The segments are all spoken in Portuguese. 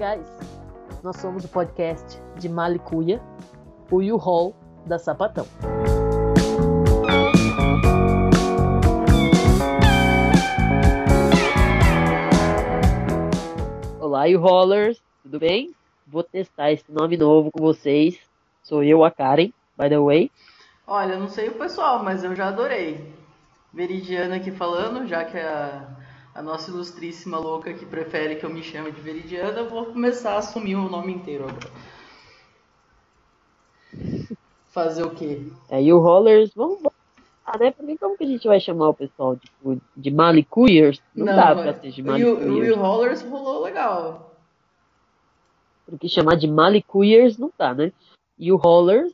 legais. Nós somos o podcast de Malicuia, o U-Haul da Sapatão. Olá, U-Haulers, tudo bem? Vou testar esse nome novo com vocês. Sou eu, a Karen, by the way. Olha, não sei o pessoal, mas eu já adorei. Veridiana aqui falando, já que a, a nossa ilustríssima louca que prefere que eu me chame de Veridiana, eu vou começar a assumir o nome inteiro agora. Fazer o quê? É, e o Rollers, vamos. Ah, né? Porque como que a gente vai chamar o pessoal tipo, de Malicuiers? Não, não dá pra ser de Malicuiers. E o Rollers rolou legal. Porque chamar de Malicuiers não dá, né? E o Rollers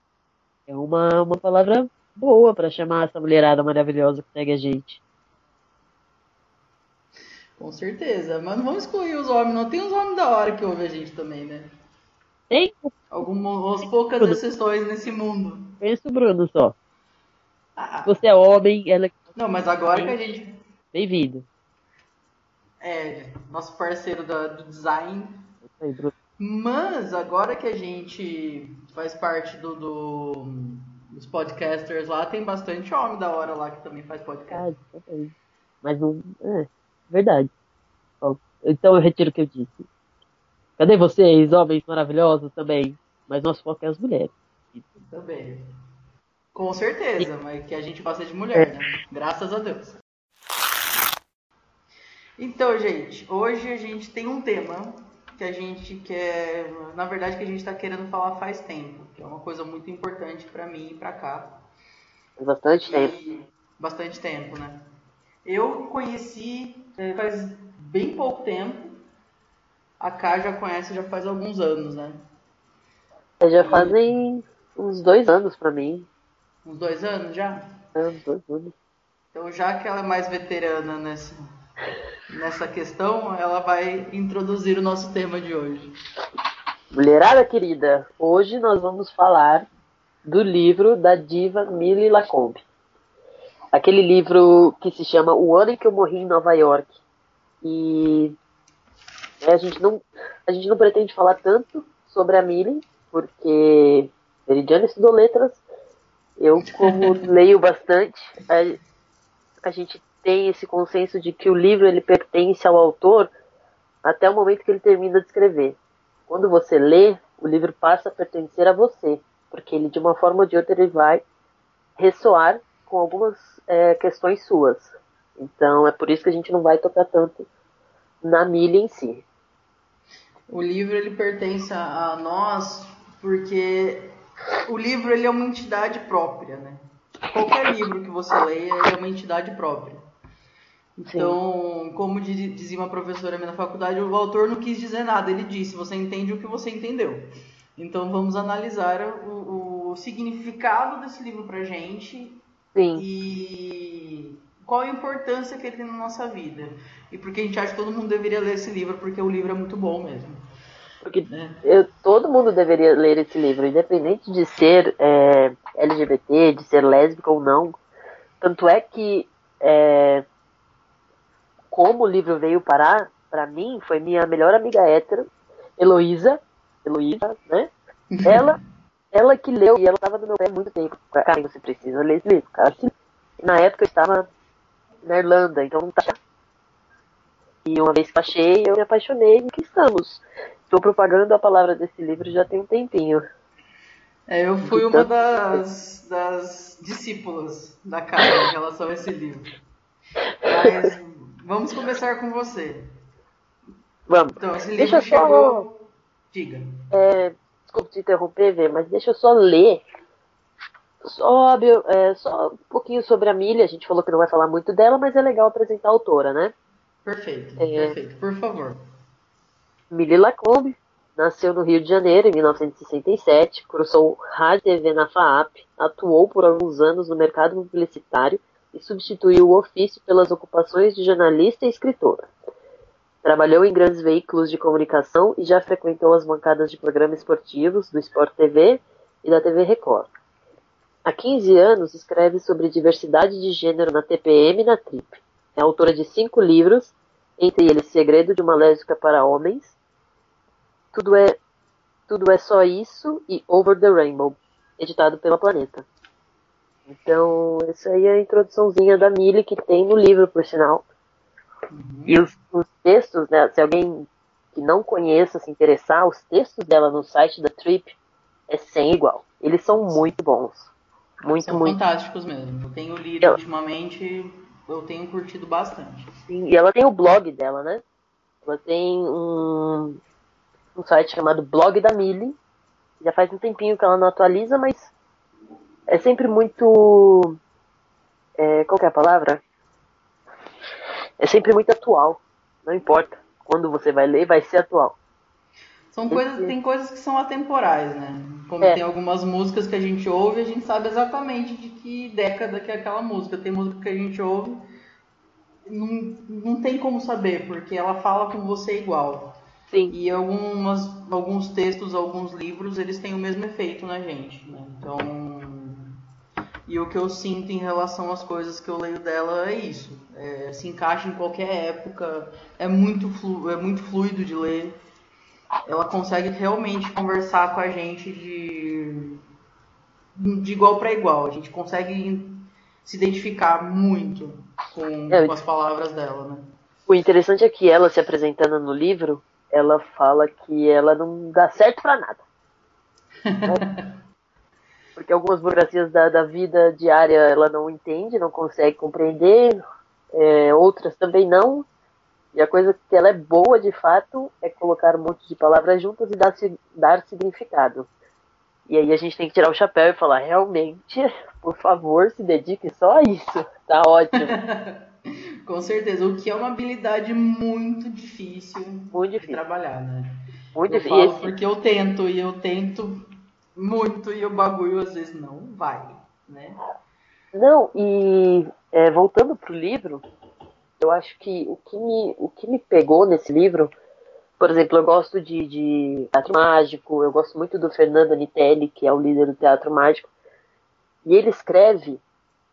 é uma, uma palavra boa para chamar essa mulherada maravilhosa que segue a gente. Com certeza, mas não vamos excluir os homens, não tem os homens da hora que ouvem a gente também, né? Tem? Algumas poucas Bruno. exceções nesse mundo. Pensa o Bruno só. Ah. Você é homem, ela. É não, mas agora que a gente. Bem-vindo. É, nosso parceiro da, do design. Aí, Bruno. Mas agora que a gente faz parte do, do dos podcasters lá, tem bastante homem da hora lá que também faz podcast. Ah, mas não. É, verdade. Então eu retiro o que eu disse. Cadê vocês, homens maravilhosos também? Mas nosso foco é as mulheres. Também. Com certeza, mas que a gente gosta de mulher, né? Graças a Deus. Então, gente, hoje a gente tem um tema que a gente quer, na verdade, que a gente está querendo falar faz tempo, que é uma coisa muito importante para mim e para cá. Bastante e, tempo. Bastante tempo, né? Eu conheci é, faz bem pouco tempo. A Cá já conhece já faz alguns anos, né? Já e... fazem uns dois anos para mim. Uns dois anos já? É, uns dois anos. Então, já que ela é mais veterana nessa, nessa questão, ela vai introduzir o nosso tema de hoje. Mulherada querida, hoje nós vamos falar do livro da diva Millie Lacombe. Aquele livro que se chama O Ano em que eu morri em Nova York. E é, a, gente não, a gente não pretende falar tanto sobre a Millie, porque Meridiana estudou letras. Eu, como leio bastante, a, a gente tem esse consenso de que o livro ele pertence ao autor até o momento que ele termina de escrever. Quando você lê, o livro passa a pertencer a você, porque ele de uma forma ou de outra ele vai ressoar com algumas é, questões suas. Então é por isso que a gente não vai tocar tanto na milha em si. O livro ele pertence a nós porque o livro ele é uma entidade própria, né? Qualquer livro que você leia é uma entidade própria. Então, Sim. como dizia uma professora minha na faculdade, o autor não quis dizer nada, ele disse: você entende o que você entendeu. Então, vamos analisar o, o significado desse livro pra gente Sim. e qual a importância que ele tem na nossa vida. E porque a gente acha que todo mundo deveria ler esse livro, porque o livro é muito bom mesmo. Porque é. eu, todo mundo deveria ler esse livro, independente de ser é, LGBT, de ser lésbica ou não. Tanto é que é, como o livro veio parar, para mim, foi minha melhor amiga hétero, Heloísa, Heloísa, né? Ela, ela que leu, e ela estava no meu pé há muito tempo. Cara, você precisa ler esse livro, cara. E na época eu estava na Irlanda, então não tá. E uma vez que achei, eu me apaixonei e que estamos. Estou propagando a palavra desse livro já tem um tempinho. É, eu fui uma das, das discípulas da cara em relação a esse livro. Mas Vamos começar com você. Vamos. Então, esse livro deixa chegou... só. Diga. É, desculpa te interromper, Vê, mas deixa eu só ler. Só, é, só um pouquinho sobre a Milha. A gente falou que não vai falar muito dela, mas é legal apresentar a autora, né? Perfeito, é, perfeito. Por favor. Millie Lacombe nasceu no Rio de Janeiro em 1967, cursou rádio e TV na FAAP, atuou por alguns anos no mercado publicitário e substituiu o ofício pelas ocupações de jornalista e escritora. Trabalhou em grandes veículos de comunicação e já frequentou as bancadas de programas esportivos do Sport TV e da TV Record. Há 15 anos escreve sobre diversidade de gênero na TPM e na Trip. É autora de cinco livros, entre eles Segredo de uma Lésbica para Homens, Tudo é Tudo é Só Isso e Over the Rainbow, editado pela Planeta. Então, essa aí é a introduçãozinha da Millie que tem no livro, por sinal. Uhum. E os, os, textos, né, se alguém que não conheça se interessar, os textos dela no site da Trip é sem igual. Eles são muito bons. Muito, são muito. fantásticos mesmo. Eu tenho lido eu... ultimamente, eu tenho curtido bastante. Sim, e ela tem o blog dela, né? Ela tem um, um site chamado Blog da Millie. Já faz um tempinho que ela não atualiza, mas é sempre muito. É, qual é a palavra? É sempre muito atual. Não importa. Quando você vai ler, vai ser atual. São coisas, tem coisas que são atemporais, né? Como é. tem algumas músicas que a gente ouve, a gente sabe exatamente de que década que é aquela música. Tem música que a gente ouve, não, não tem como saber, porque ela fala com você igual. Sim. E algumas, alguns textos, alguns livros, eles têm o mesmo efeito na gente. Né? Então, e o que eu sinto em relação às coisas que eu leio dela é isso. É, se encaixa em qualquer época, é muito, flu, é muito fluido de ler. Ela consegue realmente conversar com a gente de, de igual para igual. A gente consegue se identificar muito com, é, com as palavras dela, né? O interessante é que ela se apresentando no livro, ela fala que ela não dá certo para nada. Né? porque algumas burocracias da, da vida diária ela não entende, não consegue compreender, é, outras também não. E a coisa que ela é boa de fato é colocar um monte de palavras juntas e dar, dar significado. E aí a gente tem que tirar o chapéu e falar, realmente, por favor, se dedique só a isso. Tá ótimo. Com certeza, o que é uma habilidade muito difícil, muito difícil. de trabalhar, né? Muito eu difícil. Porque eu tento e eu tento muito e o bagulho às vezes não vai, né? Não, e é, voltando pro livro, eu acho que o que me, o que me pegou nesse livro, por exemplo, eu gosto de, de teatro mágico, eu gosto muito do Fernando Anitelli, que é o líder do teatro mágico, e ele escreve,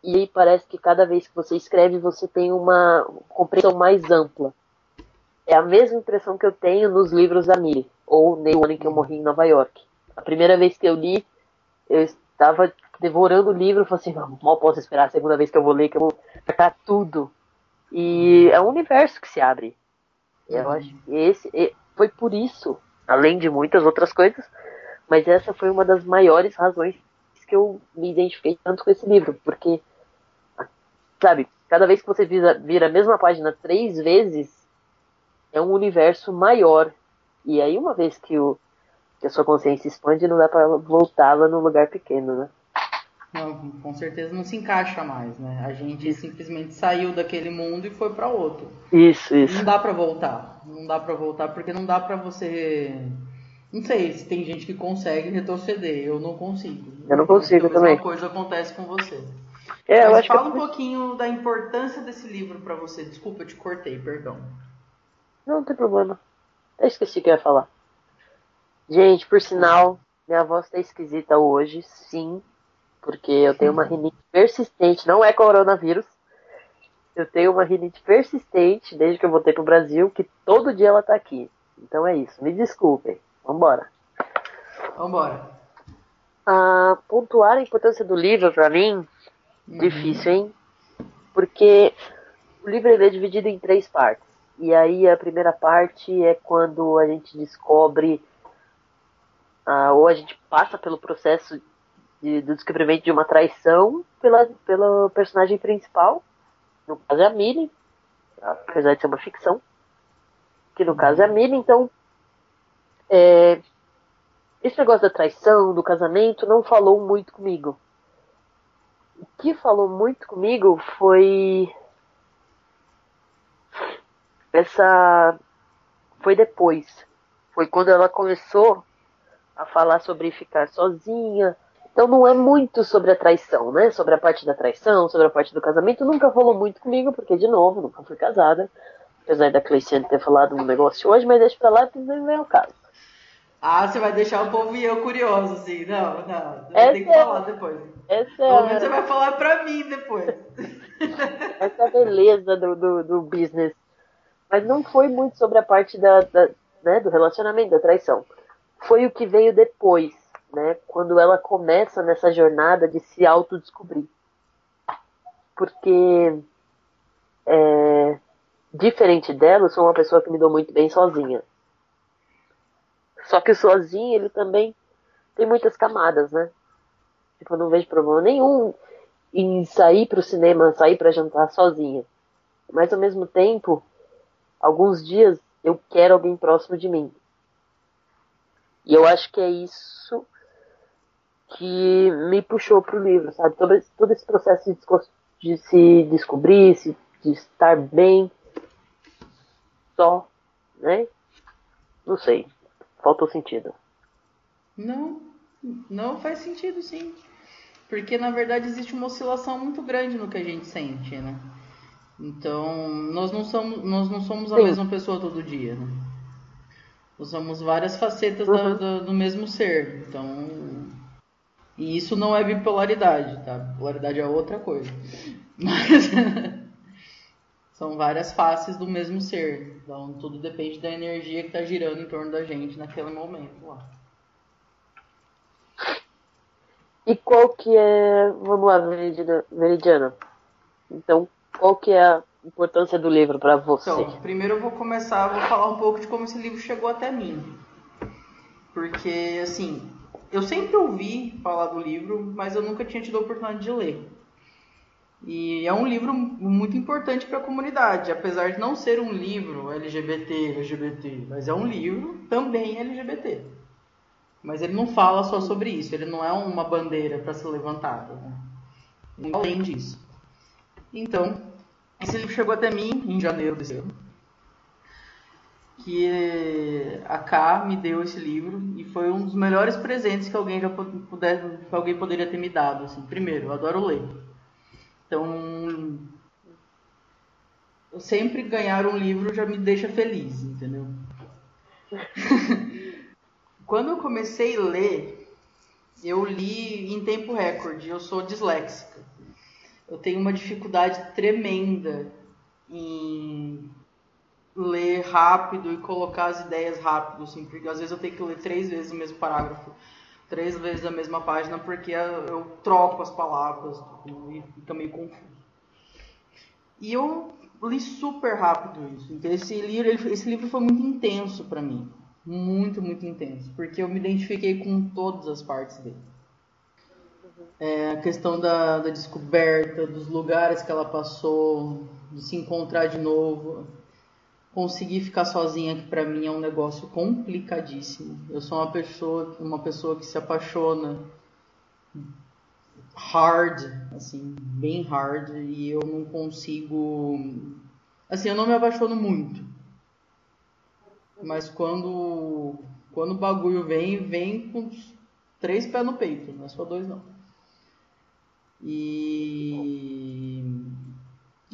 e aí parece que cada vez que você escreve, você tem uma compreensão mais ampla. É a mesma impressão que eu tenho nos livros da Miri, ou o ano em que eu morri em Nova York. A primeira vez que eu li, eu estava devorando o livro, e falei assim, não, mal posso esperar a segunda vez que eu vou ler, que eu vou tratar tudo. E é um universo que se abre. Eu uhum. acho que esse foi por isso, além de muitas outras coisas, mas essa foi uma das maiores razões que eu me identifiquei tanto com esse livro, porque sabe, cada vez que você vira, vira a mesma página três vezes, é um universo maior. E aí uma vez que o que a sua consciência expande, não dá para voltá-la num lugar pequeno, né? Não, com certeza não se encaixa mais, né? A gente isso. simplesmente saiu daquele mundo e foi para outro. Isso, isso. Não dá para voltar. Não dá para voltar porque não dá para você não sei se tem gente que consegue retroceder, eu não consigo. Eu não consigo então, também. A coisa acontece com você. É, Mas acho fala que... um pouquinho da importância desse livro para você. Desculpa, eu te cortei, perdão. Não, não tem problema. Eu esqueci o que eu ia falar. Gente, por sinal, minha voz tá esquisita hoje, sim, porque eu tenho uma rinite persistente, não é coronavírus. Eu tenho uma rinite persistente desde que eu voltei pro Brasil, que todo dia ela tá aqui. Então é isso, me desculpem. Vambora. Vambora. Ah, pontuar a importância do livro para mim, uhum. difícil, hein? Porque o livro é dividido em três partes. E aí a primeira parte é quando a gente descobre ah, ou a gente passa pelo processo de, do descobrimento de uma traição pela, pelo personagem principal, no caso é a Millie, apesar de ser uma ficção, que no caso é a Millie, então é, esse negócio da traição, do casamento, não falou muito comigo. O que falou muito comigo foi essa foi depois. Foi quando ela começou a falar sobre ficar sozinha. Então não é muito sobre a traição, né? Sobre a parte da traição, sobre a parte do casamento. Nunca falou muito comigo, porque, de novo, nunca fui casada. Apesar da Cleiciane ter falado um negócio hoje, mas deixa pra lá que não é o caso. Ah, você vai deixar o povo e eu curioso, assim. Não, não. Essa tem que é... falar depois. Essa Pelo é... menos você vai falar pra mim depois. Essa é a beleza do, do, do business. Mas não foi muito sobre a parte da, da né, do relacionamento, da traição. Foi o que veio depois, né? Quando ela começa nessa jornada de se autodescobrir. Porque, é, diferente dela, eu sou uma pessoa que me dou muito bem sozinha. Só que sozinho, ele também tem muitas camadas, né? Tipo, eu não vejo problema nenhum em sair para o cinema, sair para jantar sozinha. Mas ao mesmo tempo, alguns dias eu quero alguém próximo de mim. E eu acho que é isso que me puxou pro livro, sabe? Todo, todo esse processo de, de se descobrir, de estar bem, só, né? Não sei. Faltou sentido. Não, não faz sentido sim. Porque na verdade existe uma oscilação muito grande no que a gente sente, né? Então, nós não somos, nós não somos a sim. mesma pessoa todo dia, né? Usamos várias facetas uhum. do, do mesmo ser. Então. E isso não é bipolaridade, tá? Bipolaridade é outra coisa. Mas. são várias faces do mesmo ser. Então tudo depende da energia que está girando em torno da gente naquele momento lá. E qual que é. Vamos lá, Veridiana. Então, qual que é a importância do livro para você? Então, primeiro eu vou começar, vou falar um pouco de como esse livro chegou até mim. Porque, assim, eu sempre ouvi falar do livro, mas eu nunca tinha tido a oportunidade de ler. E é um livro muito importante para a comunidade, apesar de não ser um livro LGBT, LGBT, mas é um livro também LGBT. Mas ele não fala só sobre isso, ele não é uma bandeira para ser levantada. Né? Além disso. Então, esse livro chegou até mim em janeiro desse ano. Que a K me deu esse livro e foi um dos melhores presentes que alguém já puder, que alguém poderia ter me dado. Assim. Primeiro, eu adoro ler. Então, sempre ganhar um livro já me deixa feliz, entendeu? Quando eu comecei a ler, eu li em tempo recorde. Eu sou disléxica. Eu tenho uma dificuldade tremenda em ler rápido e colocar as ideias rápido, assim, porque às vezes eu tenho que ler três vezes o mesmo parágrafo três vezes a mesma página porque eu troco as palavras e fica meio confuso. E eu li super rápido isso. Então esse livro, esse livro foi muito intenso para mim, muito muito intenso, porque eu me identifiquei com todas as partes dele. É, a questão da, da descoberta, dos lugares que ela passou, de se encontrar de novo conseguir ficar sozinha que para mim é um negócio complicadíssimo. Eu sou uma pessoa, uma pessoa que se apaixona hard, assim, bem hard e eu não consigo assim, eu não me apaixono muito. Mas quando quando o bagulho vem, vem com três pés no peito, não é só dois não. E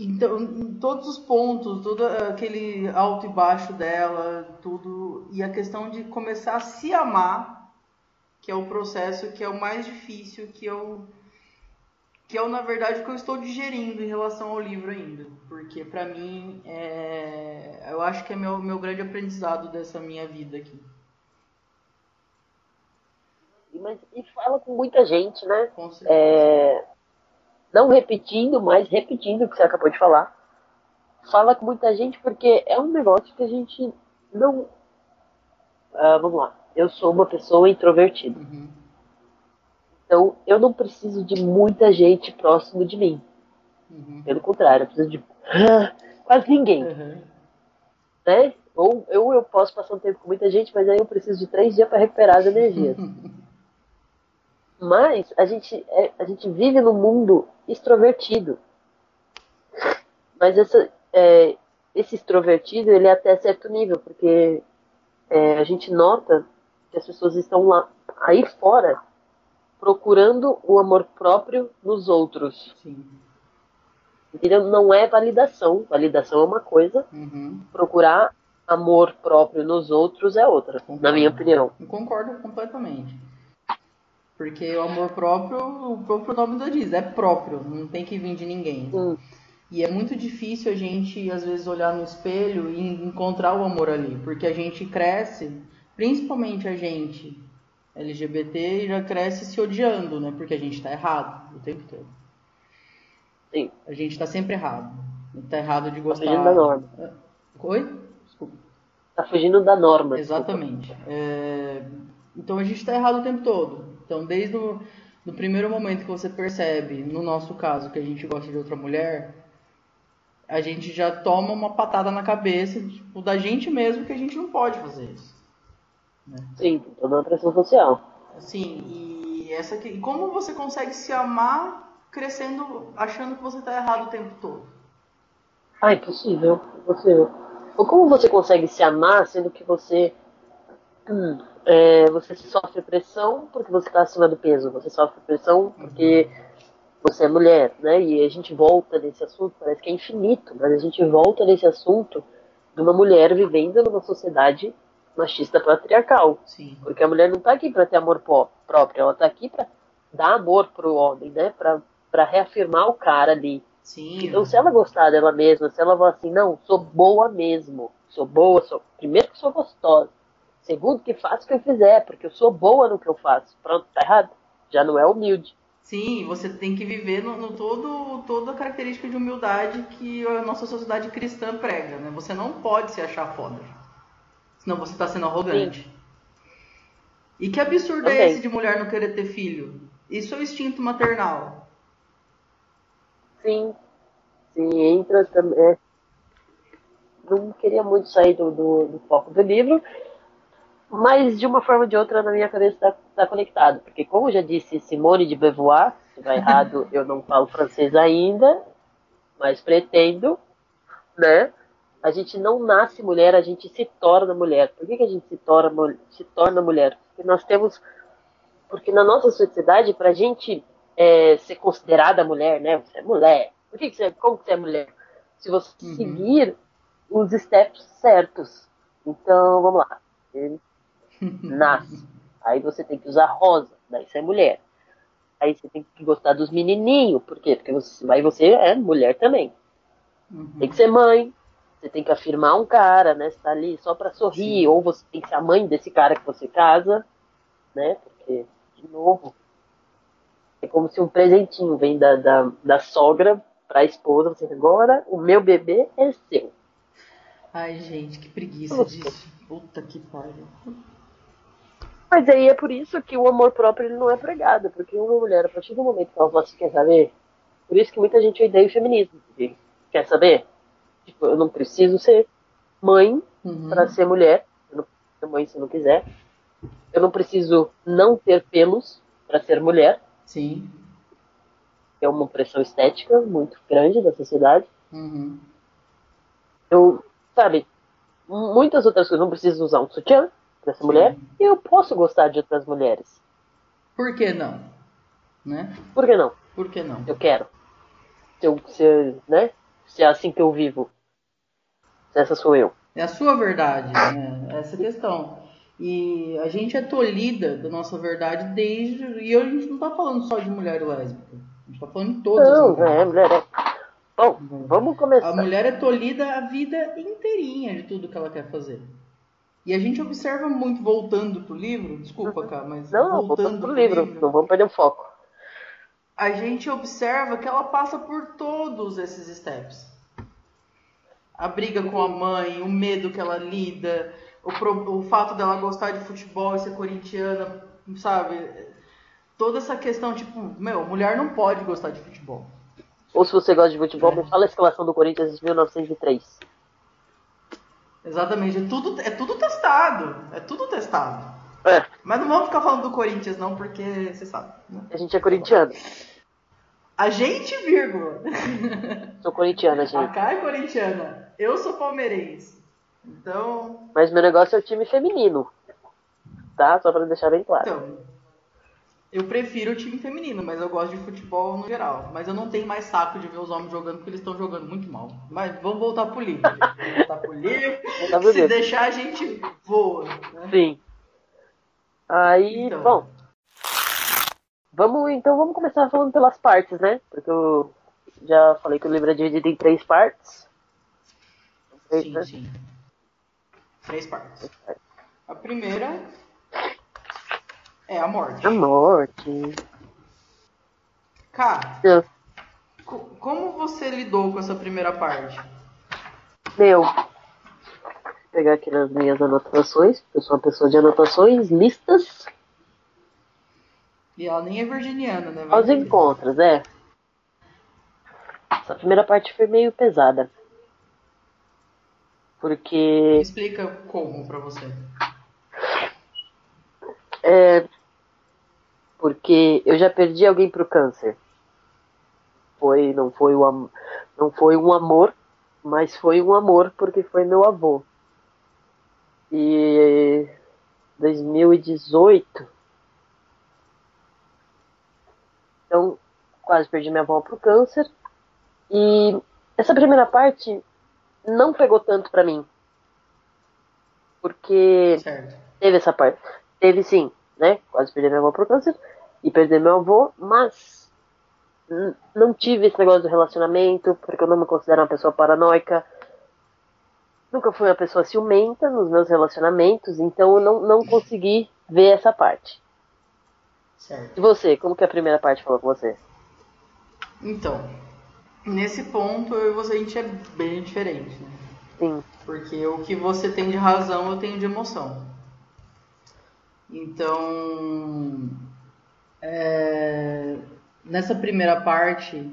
então, em todos os pontos, todo aquele alto e baixo dela, tudo. E a questão de começar a se amar, que é o processo que é o mais difícil, que eu. Que é, na verdade, o que eu estou digerindo em relação ao livro ainda. Porque, para mim, é, eu acho que é meu, meu grande aprendizado dessa minha vida aqui. Mas, e fala com muita gente, né? Com certeza. É não repetindo, mas repetindo o que você acabou de falar. Fala com muita gente porque é um negócio que a gente não. Uh, vamos lá. Eu sou uma pessoa introvertida. Uhum. Então eu não preciso de muita gente próximo de mim. Uhum. Pelo contrário, eu preciso de uh, quase ninguém. Uhum. Né? Ou eu, eu posso passar um tempo com muita gente, mas aí eu preciso de três dias para recuperar as energias. Mas a gente, é, a gente vive num mundo extrovertido. Mas essa, é, esse extrovertido, ele é até certo nível, porque é, a gente nota que as pessoas estão lá, aí fora, procurando o amor próprio nos outros. Sim. Entendeu? Não é validação. Validação é uma coisa. Uhum. Procurar amor próprio nos outros é outra, concordo. na minha opinião. Eu concordo completamente. Porque o amor próprio, o próprio nome do diz, é próprio, não tem que vir de ninguém. Hum. E é muito difícil a gente, às vezes, olhar no espelho e encontrar o amor ali, porque a gente cresce, principalmente a gente LGBT já cresce se odiando, né? Porque a gente tá errado o tempo todo. Sim. A gente tá sempre errado. A gente tá errado de gostar. fugindo da norma. Oi? Desculpa. Tá fugindo da norma. Exatamente. É... Então a gente tá errado o tempo todo. Então desde o do primeiro momento que você percebe, no nosso caso, que a gente gosta de outra mulher, a gente já toma uma patada na cabeça, tipo, da gente mesmo que a gente não pode fazer isso. Né? Sim, toda uma pressão social. Sim, e essa aqui, e como você consegue se amar crescendo achando que você está errado o tempo todo? Ah, impossível, impossível. Ou como você consegue se amar sendo que você hum, é, você sofre pressão porque você está acima do peso, você sofre pressão porque você é mulher, né? E a gente volta nesse assunto, parece que é infinito, mas a gente volta nesse assunto de uma mulher vivendo numa sociedade machista patriarcal. Sim. Porque a mulher não está aqui para ter amor próprio, ela está aqui para dar amor pro homem, né? Para reafirmar o cara ali. Sim. Então, se ela gostar dela mesma, se ela falar assim, não, sou boa mesmo, sou boa, sou primeiro que sou gostosa, segundo que faço o que eu fizer, porque eu sou boa no que eu faço. Pronto, tá errado. Já não é humilde. Sim, você tem que viver no, no, todo toda a característica de humildade que a nossa sociedade cristã prega, né? Você não pode se achar foda. Senão você está sendo arrogante. Sim. E que absurdo é Também. é esse de mulher não querer ter filho? Isso é o instinto maternal. Sim. Sim, entra também. É. Não queria muito sair do, do, do, foco do livro, mas de uma forma ou de outra na minha cabeça está tá conectado. Porque, como já disse Simone de Beauvoir, se vai errado, eu não falo francês ainda, mas pretendo, né? A gente não nasce mulher, a gente se torna mulher. Por que, que a gente se torna, se torna mulher? Porque nós temos. Porque na nossa sociedade, para a gente é, ser considerada mulher, né? Você é mulher. Por que, que você, como que você é mulher? Se você uhum. seguir os steps certos. Então, vamos lá. Nasce. Aí você tem que usar rosa, daí você é mulher. Aí você tem que gostar dos menininhos, por quê? Porque você, aí você é mulher também. Uhum. Tem que ser mãe, você tem que afirmar um cara, né? Você tá ali só para sorrir, Sim. ou você tem que ser a mãe desse cara que você casa, né? Porque, de novo, é como se um presentinho vem da, da, da sogra pra esposa, você agora o meu bebê é seu. Ai, gente, que preguiça Puta. disso. Puta que pariu. Mas aí é por isso que o amor próprio ele não é pregado, porque uma mulher, a partir do momento que ela fala assim, quer saber? Por isso que muita gente odeia o feminismo. Quer saber? Tipo, eu não preciso ser mãe uhum. para ser mulher. Eu não preciso ser mãe se não quiser. Eu não preciso não ter pelos para ser mulher. Sim. É uma pressão estética muito grande da sociedade. Uhum. Eu, sabe, muitas outras coisas. Não preciso usar um sutiã ser Sim. mulher. E eu posso gostar de outras mulheres. Por que não? Né? Por que não? Por que não? Eu quero. Se, eu, se, né? se é assim que eu vivo. Essa sou eu. É a sua verdade, né? Essa questão. E a gente é tolhida da nossa verdade desde. E a gente não tá falando só de mulher lésbica. A gente tá falando de todas não, as. É, mulher é. Bom, vamos começar. A mulher é tolhida a vida inteirinha de tudo que ela quer fazer. E a gente observa muito, voltando pro livro, desculpa, cara, mas. Não, voltando, voltando pro livro, livro, não vamos perder o foco. A gente observa que ela passa por todos esses steps a briga com a mãe, o medo que ela lida, o, pro, o fato dela gostar de futebol e ser corintiana, sabe? Toda essa questão, tipo, meu, mulher não pode gostar de futebol. Ou se você gosta de futebol, é. me fala a escalação do Corinthians de 1903. Exatamente, é tudo, é tudo testado. É tudo testado. É. Mas não vamos ficar falando do Corinthians, não, porque você sabe. Né? A gente é corintiano. A gente, vírgula. Sou corintiana, gente. A Kai é corintiana. Eu sou palmeirense. Então. Mas meu negócio é o time feminino. Tá? Só pra deixar bem claro. Então. Eu prefiro o time feminino, mas eu gosto de futebol no geral. Mas eu não tenho mais saco de ver os homens jogando, porque eles estão jogando muito mal. Mas vamos voltar pro livro. Vamos voltar pro livro. Se deixar, a gente voa. Né? Sim. Aí, então. bom. Vamos, então vamos começar falando pelas partes, né? Porque eu já falei que o livro é dividido em três partes. Três, sim, né? sim. Três partes. A primeira é a morte. A morte. Cara, Eu, co- como você lidou com essa primeira parte? meu, vou pegar aqui nas minhas anotações. Eu sou uma pessoa de anotações, listas, E ela nem é virginiana, né? Aos encontros, é. Essa primeira parte foi meio pesada. Porque Explica como pra você. É, porque eu já perdi alguém pro câncer. Foi, não foi o não foi um amor, mas foi um amor porque foi meu avô. E 2018 Então, quase perdi minha avó pro câncer. E essa primeira parte não pegou tanto pra mim. Porque Certo. Teve essa parte. Teve sim, né? Quase perder minha avó por câncer e perder meu avô, mas não tive esse negócio do relacionamento, porque eu não me considero uma pessoa paranoica. Nunca fui uma pessoa ciumenta nos meus relacionamentos, então eu não, não consegui ver essa parte. Certo. E você, como que a primeira parte falou com você? Então, nesse ponto eu e você a gente é bem diferente, né? Sim, Porque o que você tem de razão eu tenho de emoção. Então, é, nessa primeira parte,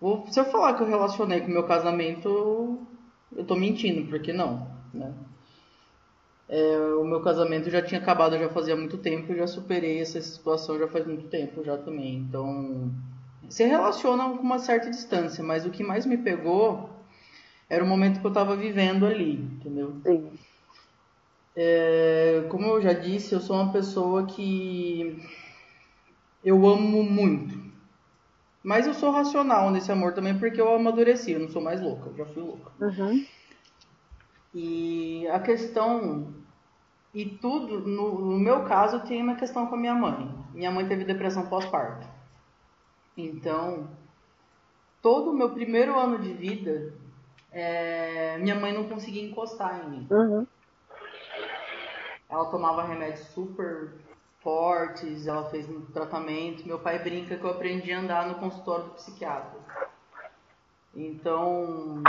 vou- se eu falar que eu relacionei com o meu casamento, eu tô mentindo, porque não, né? É, o meu casamento já tinha acabado já fazia muito tempo, já superei essa situação já faz muito tempo já também. Então, se relaciona com uma certa distância, mas o que mais me pegou era o momento que eu tava vivendo ali, entendeu? sim. É, como eu já disse, eu sou uma pessoa que eu amo muito. Mas eu sou racional nesse amor também porque eu amadureci, eu não sou mais louca, eu já fui louca. Uhum. E a questão. E tudo, no, no meu caso, tem uma questão com a minha mãe. Minha mãe teve depressão pós-parto. Então, todo o meu primeiro ano de vida, é, minha mãe não conseguia encostar em mim. Uhum. Ela tomava remédios super fortes, ela fez um tratamento. Meu pai brinca que eu aprendi a andar no consultório do psiquiatra. Então.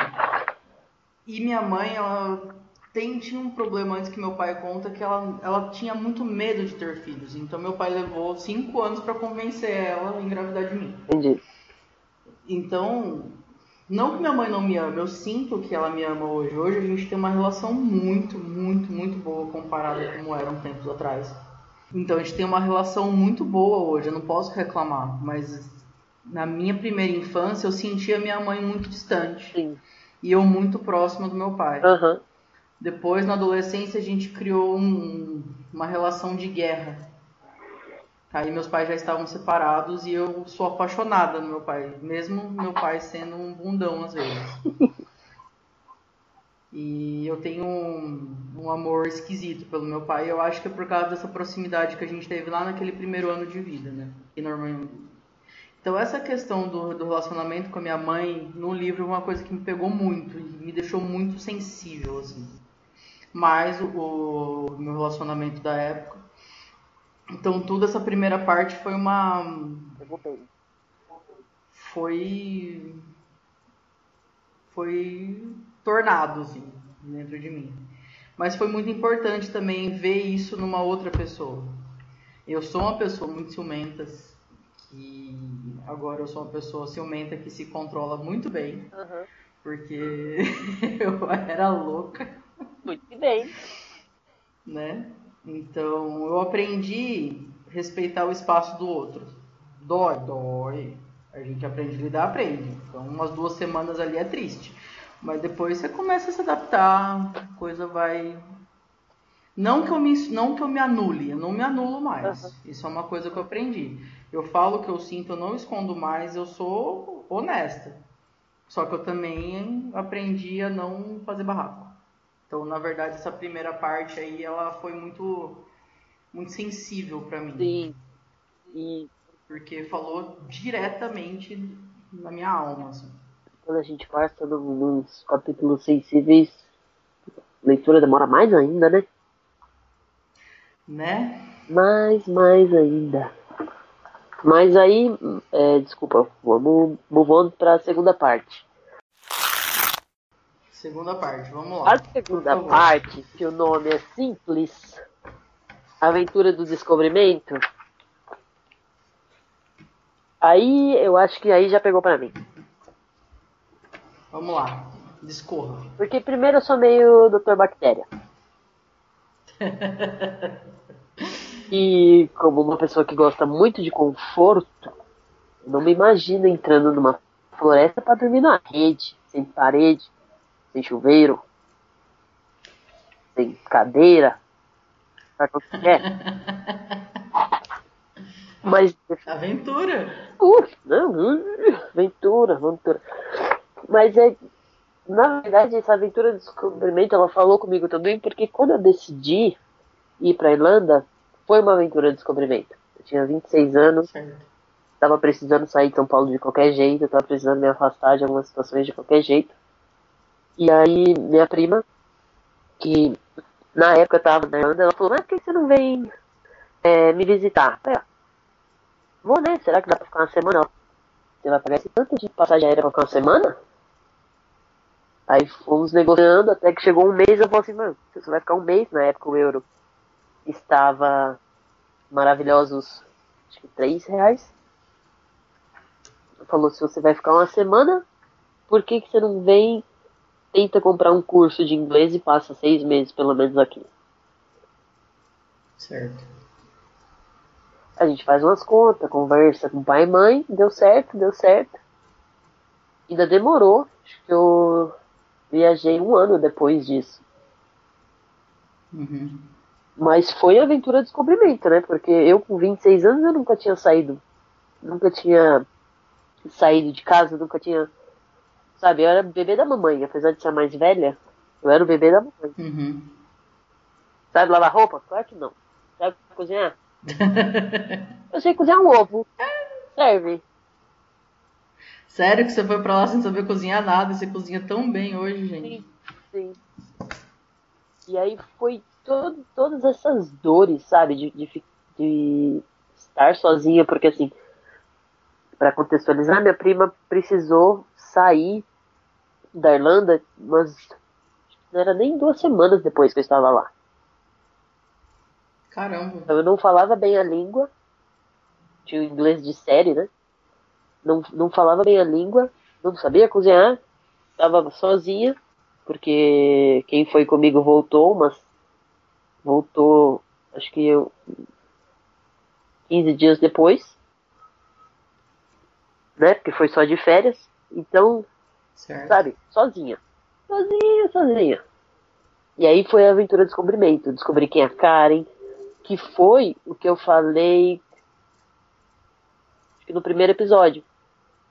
E minha mãe, ela tem, tinha um problema antes que meu pai conta que ela, ela tinha muito medo de ter filhos. Então meu pai levou cinco anos para convencer ela a engravidar de mim. Entendi. Então, não que minha mãe não me ama, eu sinto que ela me ama hoje. Hoje a gente tem uma relação muito, muito, muito boa comparada com como eram tempos atrás. Então a gente tem uma relação muito boa hoje, eu não posso reclamar, mas na minha primeira infância eu sentia minha mãe muito distante Sim. e eu muito próxima do meu pai. Aham. Depois, na adolescência, a gente criou um- uma relação de guerra. Aí meus pais já estavam separados e eu sou apaixonada no meu pai, mesmo meu pai sendo um bundão às vezes. E eu tenho um, um amor esquisito pelo meu pai. Eu acho que é por causa dessa proximidade que a gente teve lá naquele primeiro ano de vida, né? E normalmente. Então essa questão do, do relacionamento com a minha mãe no livro é uma coisa que me pegou muito e me deixou muito sensível assim. Mas o, o meu relacionamento da época. Então toda essa primeira parte foi uma foi foi tornado assim dentro de mim. Mas foi muito importante também ver isso numa outra pessoa. Eu sou uma pessoa muito ciumenta que agora eu sou uma pessoa ciumenta que se controla muito bem, Aham. porque eu era louca, Muito bem. né? Então eu aprendi a respeitar o espaço do outro. Dói, dói. A gente aprende a lidar, aprende. Então umas duas semanas ali é triste. Mas depois você começa a se adaptar, a coisa vai. Não que eu me, não que eu me anule, eu não me anulo mais. Aham. Isso é uma coisa que eu aprendi. Eu falo o que eu sinto, eu não escondo mais, eu sou honesta. Só que eu também aprendi a não fazer barraco. Então, na verdade, essa primeira parte aí, ela foi muito, muito sensível pra mim. Sim. E Porque falou diretamente na minha alma, assim. quando a gente passa nos capítulos sensíveis, a leitura demora mais ainda, né? Né? Mais, mais ainda. Mas aí, é, desculpa, vamos move on para a segunda parte. Segunda parte, vamos lá. A segunda parte, que o nome é simples, Aventura do Descobrimento. Aí eu acho que aí já pegou para mim. Vamos lá, discorra. Porque primeiro eu sou meio Dr. Bactéria. E como uma pessoa que gosta muito de conforto, não me imagino entrando numa floresta para dormir na rede, sem parede, sem chuveiro, sem cadeira, sabe o que é? Mas. Aventura! Uh, não, aventura, aventura. Mas é. Na verdade, essa aventura de descobrimento, ela falou comigo também, porque quando eu decidi ir para Irlanda, foi uma aventura de descobrimento. Eu tinha 26 anos, estava precisando sair de São Paulo de qualquer jeito, estava precisando me afastar de algumas situações de qualquer jeito. E aí, minha prima, que na época estava na Irlanda, ela falou: Mas por que você não vem é, me visitar? ah, Vou, né? Será que dá pra ficar uma semana? Você vai pagar esse tanto de passagem aérea pra ficar uma semana? Aí fomos negociando até que chegou um mês. Eu falei assim: Mano, você vai ficar um mês na época o euro estava maravilhosos, acho que 3 reais. Falou, se você vai ficar uma semana, por que, que você não vem, tenta comprar um curso de inglês e passa seis meses pelo menos aqui? Certo. A gente faz umas contas, conversa com pai e mãe, deu certo, deu certo. Ainda demorou, acho que eu viajei um ano depois disso. Uhum. Mas foi aventura descobrimento, né? Porque eu com 26 anos eu nunca tinha saído. Nunca tinha saído de casa, nunca tinha. Sabe, eu era bebê da mamãe, apesar de ser mais velha, eu era o bebê da mamãe. Uhum. Sabe lavar roupa? Claro que não. Sabe cozinhar? eu sei cozinhar um ovo. Serve. Sério que você foi pra lá sem saber cozinhar nada? Você cozinha tão bem hoje, gente. Sim, sim. E aí foi todo, todas essas dores, sabe? De, de, de estar sozinha, porque assim, para contextualizar, minha prima precisou sair da Irlanda, mas não era nem duas semanas depois que eu estava lá. Caramba. Eu não falava bem a língua, tinha inglês de série, né? Não, não falava bem a língua, não sabia cozinhar, estava sozinha, porque quem foi comigo voltou, mas voltou, acho que eu, 15 dias depois, né? Porque foi só de férias. Então, certo. sabe, sozinha. Sozinha, sozinha. E aí foi a aventura do descobrimento. Descobri quem é a Karen, que foi o que eu falei acho que no primeiro episódio.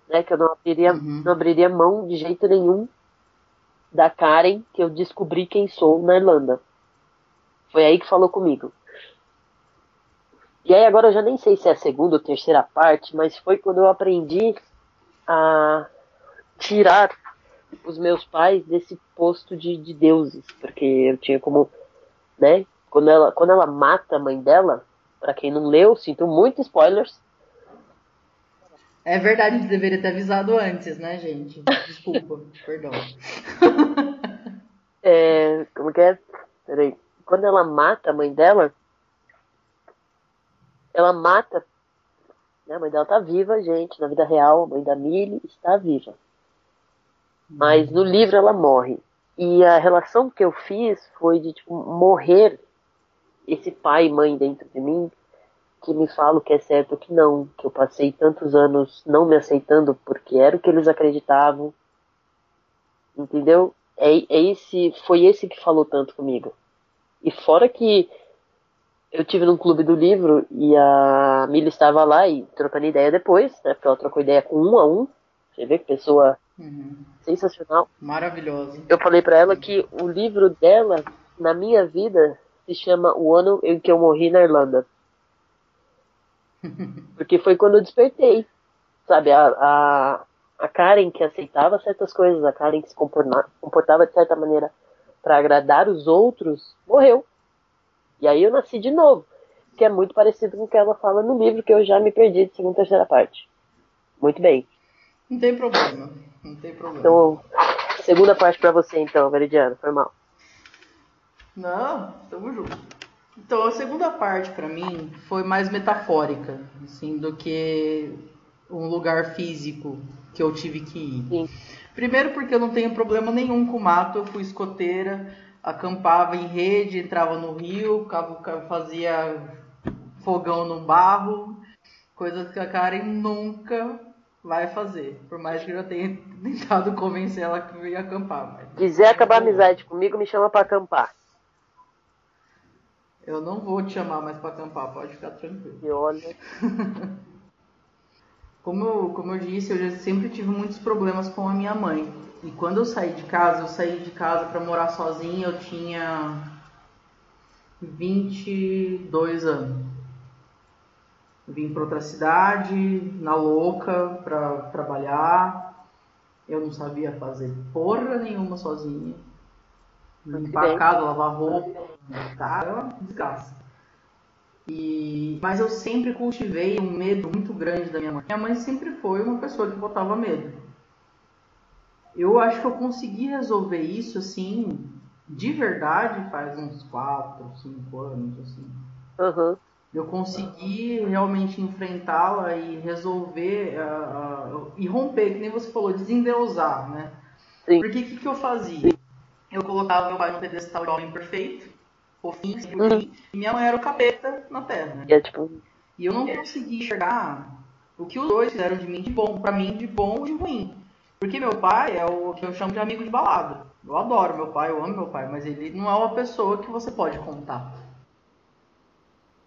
Né, que eu não abriria, Uhum. não abriria mão de jeito nenhum da Karen que eu descobri quem sou na Irlanda. Foi aí que falou comigo. E aí agora eu já nem sei se é a segunda ou terceira parte, mas foi quando eu aprendi a tirar os meus pais desse posto de, de deuses, porque eu tinha como, né? Quando ela, quando ela mata a mãe dela, para quem não leu, sinto muito spoilers. É verdade, deveria ter avisado antes, né, gente? Desculpa, perdão. É, como que é? Peraí. Quando ela mata a mãe dela, ela mata. né, A mãe dela tá viva, gente. Na vida real, a mãe da Millie está viva. Mas no livro ela morre. E a relação que eu fiz foi de tipo, morrer esse pai e mãe dentro de mim que me fala o que é certo o que não. Que eu passei tantos anos não me aceitando porque era o que eles acreditavam. Entendeu? É, é esse, foi esse que falou tanto comigo. E fora que eu tive num clube do livro e a Mila estava lá e trocando ideia depois, né? Porque ela trocou ideia com um a um. Você vê que pessoa Uhum. sensacional. Maravilhosa. Eu falei pra ela que o livro dela, na minha vida, se chama O Ano em que eu morri na Irlanda. Porque foi quando eu despertei. Sabe, a, a, a Karen que aceitava certas coisas, a Karen que se comportava, comportava de certa maneira para agradar os outros, morreu. E aí eu nasci de novo, que é muito parecido com o que ela fala no livro, que eu já me perdi de segunda e terceira parte. Muito bem. Não tem problema. Não tem problema. Então, segunda parte para você então, Veridiano, foi mal. Não, tamo junto. Então, a segunda parte para mim foi mais metafórica, assim, do que um lugar físico que eu tive que ir. Sim. Primeiro porque eu não tenho problema nenhum com mato, eu fui escoteira, acampava em rede, entrava no rio, fazia fogão no barro, coisas que a Karen nunca vai fazer. Por mais que eu já tenha tentado convencer ela que eu ia acampar. Mas... Quiser acabar a amizade comigo, me chama para acampar. Eu não vou te chamar mais para acampar, pode ficar tranquilo. E olha. como, eu, como eu disse, eu já sempre tive muitos problemas com a minha mãe. E quando eu saí de casa, eu saí de casa para morar sozinha, eu tinha 22 anos. Vim para outra cidade, na louca, para trabalhar. Eu não sabia fazer porra nenhuma sozinha. Limpar a casa, lavar roupa, tá? É uma desgraça. E... Mas eu sempre cultivei um medo muito grande da minha mãe. Minha mãe sempre foi uma pessoa que botava medo. Eu acho que eu consegui resolver isso assim, de verdade, faz uns 4, 5 anos, assim. Uhum eu consegui realmente enfrentá-la e resolver uh, uh, e romper, que nem você falou, desendeusar, né? Sim. Porque o que, que eu fazia? Eu colocava meu pai no pedestal de homem perfeito, fofinho, uhum. e minha mãe era o capeta na terra, né? É, tipo... E eu não consegui enxergar o que os dois fizeram de mim de bom, para mim de bom e de ruim. Porque meu pai é o que eu chamo de amigo de balada. Eu adoro meu pai, eu amo meu pai, mas ele não é uma pessoa que você pode contar.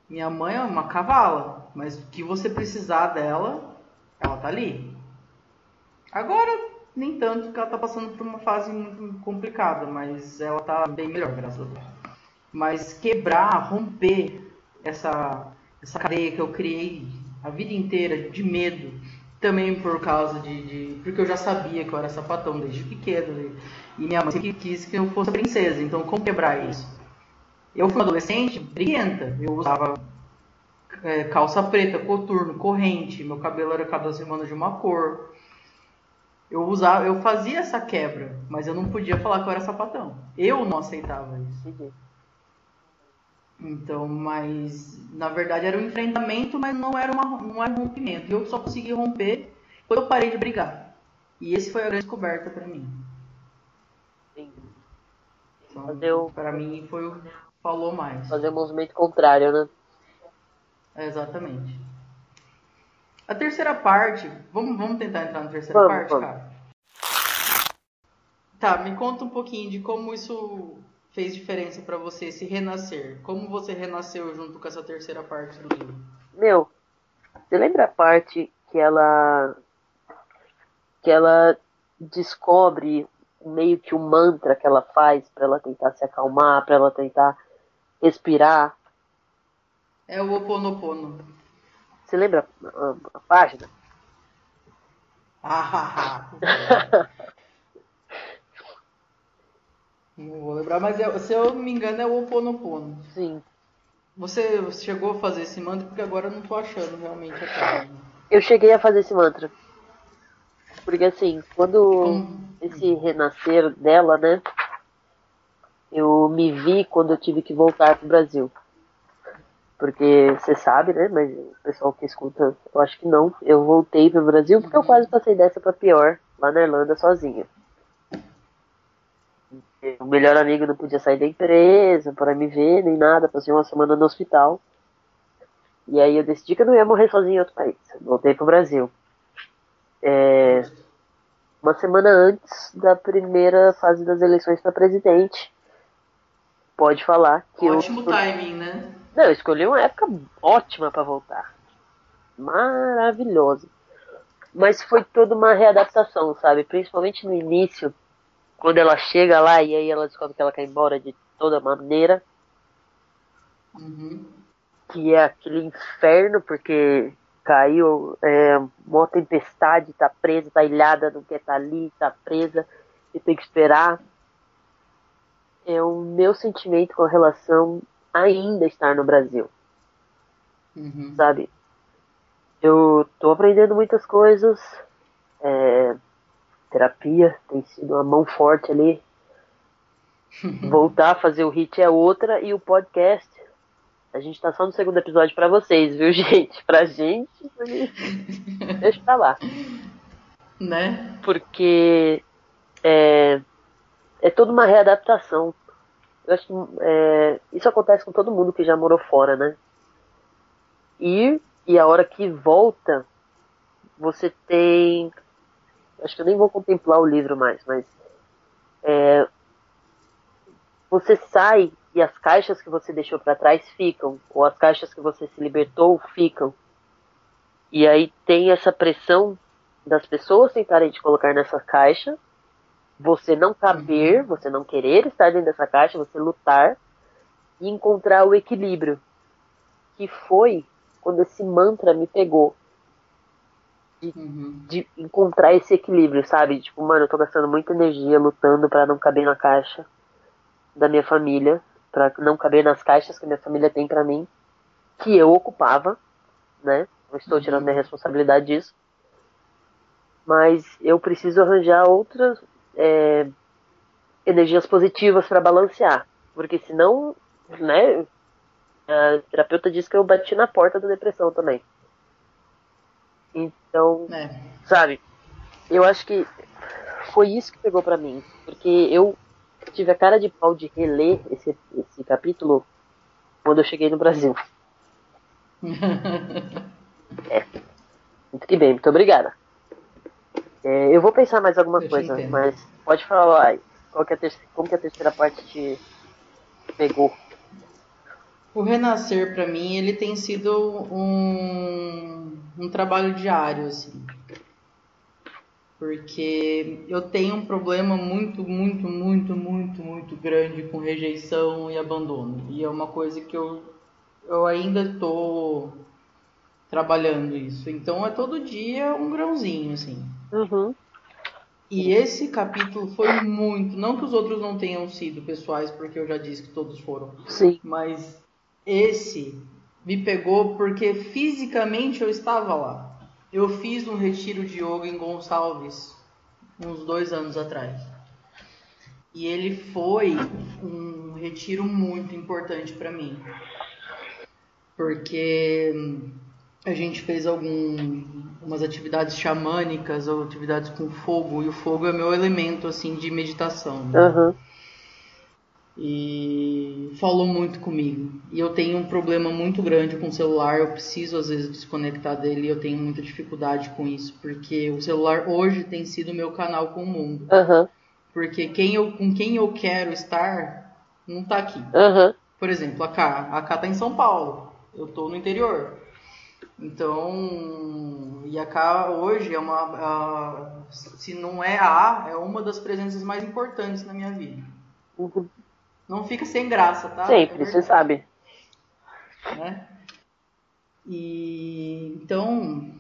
Minha mãe é uma cavala, mas o que você precisar dela, ela tá ali. Agora, nem tanto, porque ela tá passando por uma fase muito complicada, mas ela tá bem melhor, graças a Deus. Mas quebrar, romper essa, essa cadeia que eu criei a vida inteira de medo, também por causa de, de, Porque eu já sabia que eu era sapatão desde pequeno. E, e minha mãe sempre quis que eu fosse princesa. Então, como quebrar isso? Eu fui adolescente briguenta. Eu usava é, calça preta, coturno, corrente. Meu cabelo era cada semana de uma cor. Eu usava, eu fazia essa quebra, mas eu não podia falar que eu era sapatão. Eu não aceitava isso. Então, mas na verdade era um enfrentamento, mas não era, uma, não era um rompimento. Eu só consegui romper quando eu parei de brigar. E esse foi a grande descoberta para mim. Então, para mim foi o falou mais. Fazer o movimento contrário, né? exatamente. A terceira parte, vamos, vamos tentar entrar na terceira vamos, parte, vamos. cara? Tá, me conta um pouquinho de como isso fez diferença para você se renascer. Como você renasceu junto com essa terceira parte do livro? Meu, você lembra a parte que ela que ela descobre meio que o um mantra que ela faz para ela tentar se acalmar, para ela tentar respirar. É o Oponopono. Você lembra a, a página? Ah, não vou lembrar, mas é, se eu me engano é o Oponopono. Sim. Você chegou a fazer esse mantra porque agora eu não tô achando realmente a página. Eu cheguei a fazer esse mantra. Porque assim, quando hum. esse renascer dela, né? Eu me vi quando eu tive que voltar para o Brasil. Porque você sabe, né? Mas o pessoal que escuta, eu acho que não. Eu voltei para o Brasil porque eu quase passei dessa para pior lá na Irlanda sozinha. O melhor amigo não podia sair da empresa para me ver, nem nada. Passei uma semana no hospital. E aí eu decidi que eu não ia morrer sozinho em outro país. Voltei para o Brasil. É, uma semana antes da primeira fase das eleições para presidente pode falar que Ótimo eu... timing, né? Não, eu escolhi uma época ótima para voltar. Maravilhosa. Mas foi toda uma readaptação, sabe? Principalmente no início, quando ela chega lá e aí ela descobre que ela quer ir embora de toda maneira. Uhum. Que é aquele inferno, porque caiu é, uma tempestade, tá presa, tá ilhada, não quer estar tá ali, tá presa, e tem que esperar é o meu sentimento com relação ainda estar no Brasil. Uhum. Sabe? Eu tô aprendendo muitas coisas. É, terapia tem sido uma mão forte ali. Voltar a fazer o hit é outra e o podcast. A gente tá só no segundo episódio para vocês, viu, gente? Pra gente, deixa pra lá. Né? Porque é, é toda uma readaptação. Eu acho que é, isso acontece com todo mundo que já morou fora, né? E, e a hora que volta, você tem. Acho que eu nem vou contemplar o livro mais, mas. É, você sai e as caixas que você deixou para trás ficam, ou as caixas que você se libertou ficam. E aí tem essa pressão das pessoas tentarem te colocar nessa caixa, você não caber, você não querer estar dentro dessa caixa, você lutar e encontrar o equilíbrio. Que foi quando esse mantra me pegou. De, Uhum. de encontrar esse equilíbrio, sabe? Tipo, mano, eu tô gastando muita energia lutando para não caber na caixa da minha família, para não caber nas caixas que minha família tem para mim, que eu ocupava, né? Não estou tirando minha responsabilidade disso. Mas eu preciso arranjar outras é, energias positivas para balancear, porque senão, né? A terapeuta disse que eu bati na porta da depressão também. Então, É. sabe? Eu acho que foi isso que pegou pra mim, porque eu tive a cara de pau de reler esse, esse capítulo quando eu cheguei no Brasil. Muito que bem, muito obrigada. É, eu vou pensar mais alguma Eu coisa, mas pode falar aí. Qual que é a como que a terceira parte te pegou? O renascer pra mim ele tem sido um, um trabalho diário assim. Porque eu tenho um problema muito, muito, muito, muito, muito grande com rejeição e abandono. E é uma coisa que eu, eu ainda estou trabalhando isso. Então é todo dia um grãozinho, assim. Uhum. E esse capítulo foi muito. Não que os outros não tenham sido pessoais, porque eu já disse que todos foram. Sim. Mas esse me pegou porque fisicamente eu estava lá. Eu fiz um retiro de yoga em Gonçalves uns dois anos atrás. E ele foi um retiro muito importante para mim. Porque a gente fez algumas atividades xamânicas ou atividades com fogo. E o fogo é meu elemento assim de meditação. né? Aham. e falou muito comigo. E eu tenho um problema muito grande com o celular, eu preciso às vezes desconectar dele, eu tenho muita dificuldade com isso, porque o celular hoje tem sido meu canal com o mundo. Aham. Porque quem eu, com quem eu quero estar não tá aqui. Aham. Por exemplo, a K. A K tá em São Paulo. Eu tô no interior. Então, K hoje é uma. a- se não é a é uma das presenças mais importantes na minha vida. Uhum. Não fica sem graça, tá? Sempre, É você sabe. né? E então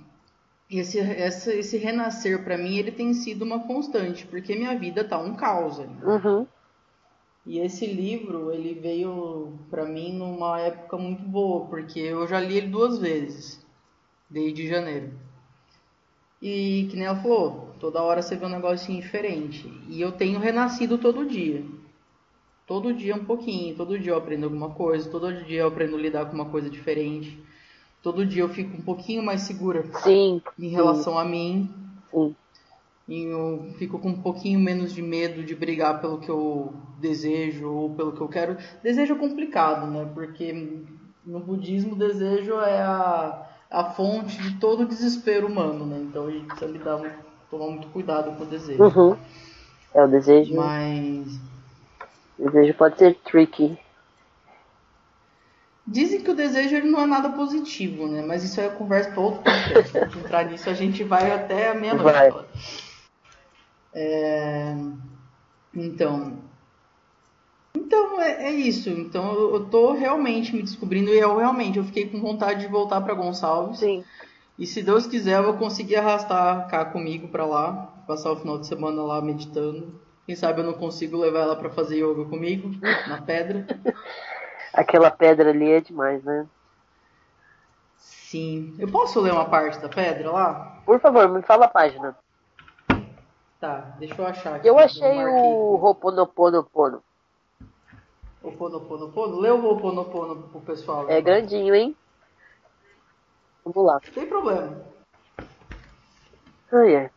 esse, essa, esse renascer pra mim ele tem sido uma constante, porque minha vida tá um caos. ainda. Uhum. E esse livro ele veio pra mim numa época muito boa, porque eu já li ele duas vezes, desde janeiro. E que nem ela falou, toda hora você vê um negocinho diferente. E eu tenho renascido todo dia. Todo dia um pouquinho, todo dia eu aprendo alguma coisa, todo dia eu aprendo a lidar com uma coisa diferente. Todo dia eu fico um pouquinho mais segura Sim. em relação a mim. Sim. E eu fico com um pouquinho menos de medo de brigar pelo que eu desejo ou pelo que eu quero. Desejo é complicado, né? Porque no budismo, desejo é a, a fonte de todo o desespero humano, né? Então a gente precisa lidar, tomar muito cuidado com o desejo. Uhum. É o desejo. Mas O desejo pode ser tricky. dizem que o desejo ele não é nada positivo, né? Mas isso é conversa para outro podcast. Se a gente entrar nisso, a gente vai até a meia-noite. É... Então, então é, é isso. Então eu, eu tô realmente me descobrindo e eu realmente eu fiquei com vontade de voltar para Gonçalves. Sim. E se Deus quiser, eu vou conseguir arrastar cá comigo para lá, passar o final de semana lá meditando. Quem sabe eu não consigo levar ela para fazer yoga comigo na pedra. Aquela pedra ali é demais, né? Sim. Eu posso ler uma parte da pedra lá? Por favor, me fala a página. Tá, deixa eu achar aqui. Eu achei o Roponoponopono. Roponoponopono? Lê o Roponopono pro pessoal. É grandinho, hein? Vamos lá. Tem problema. Ai, é.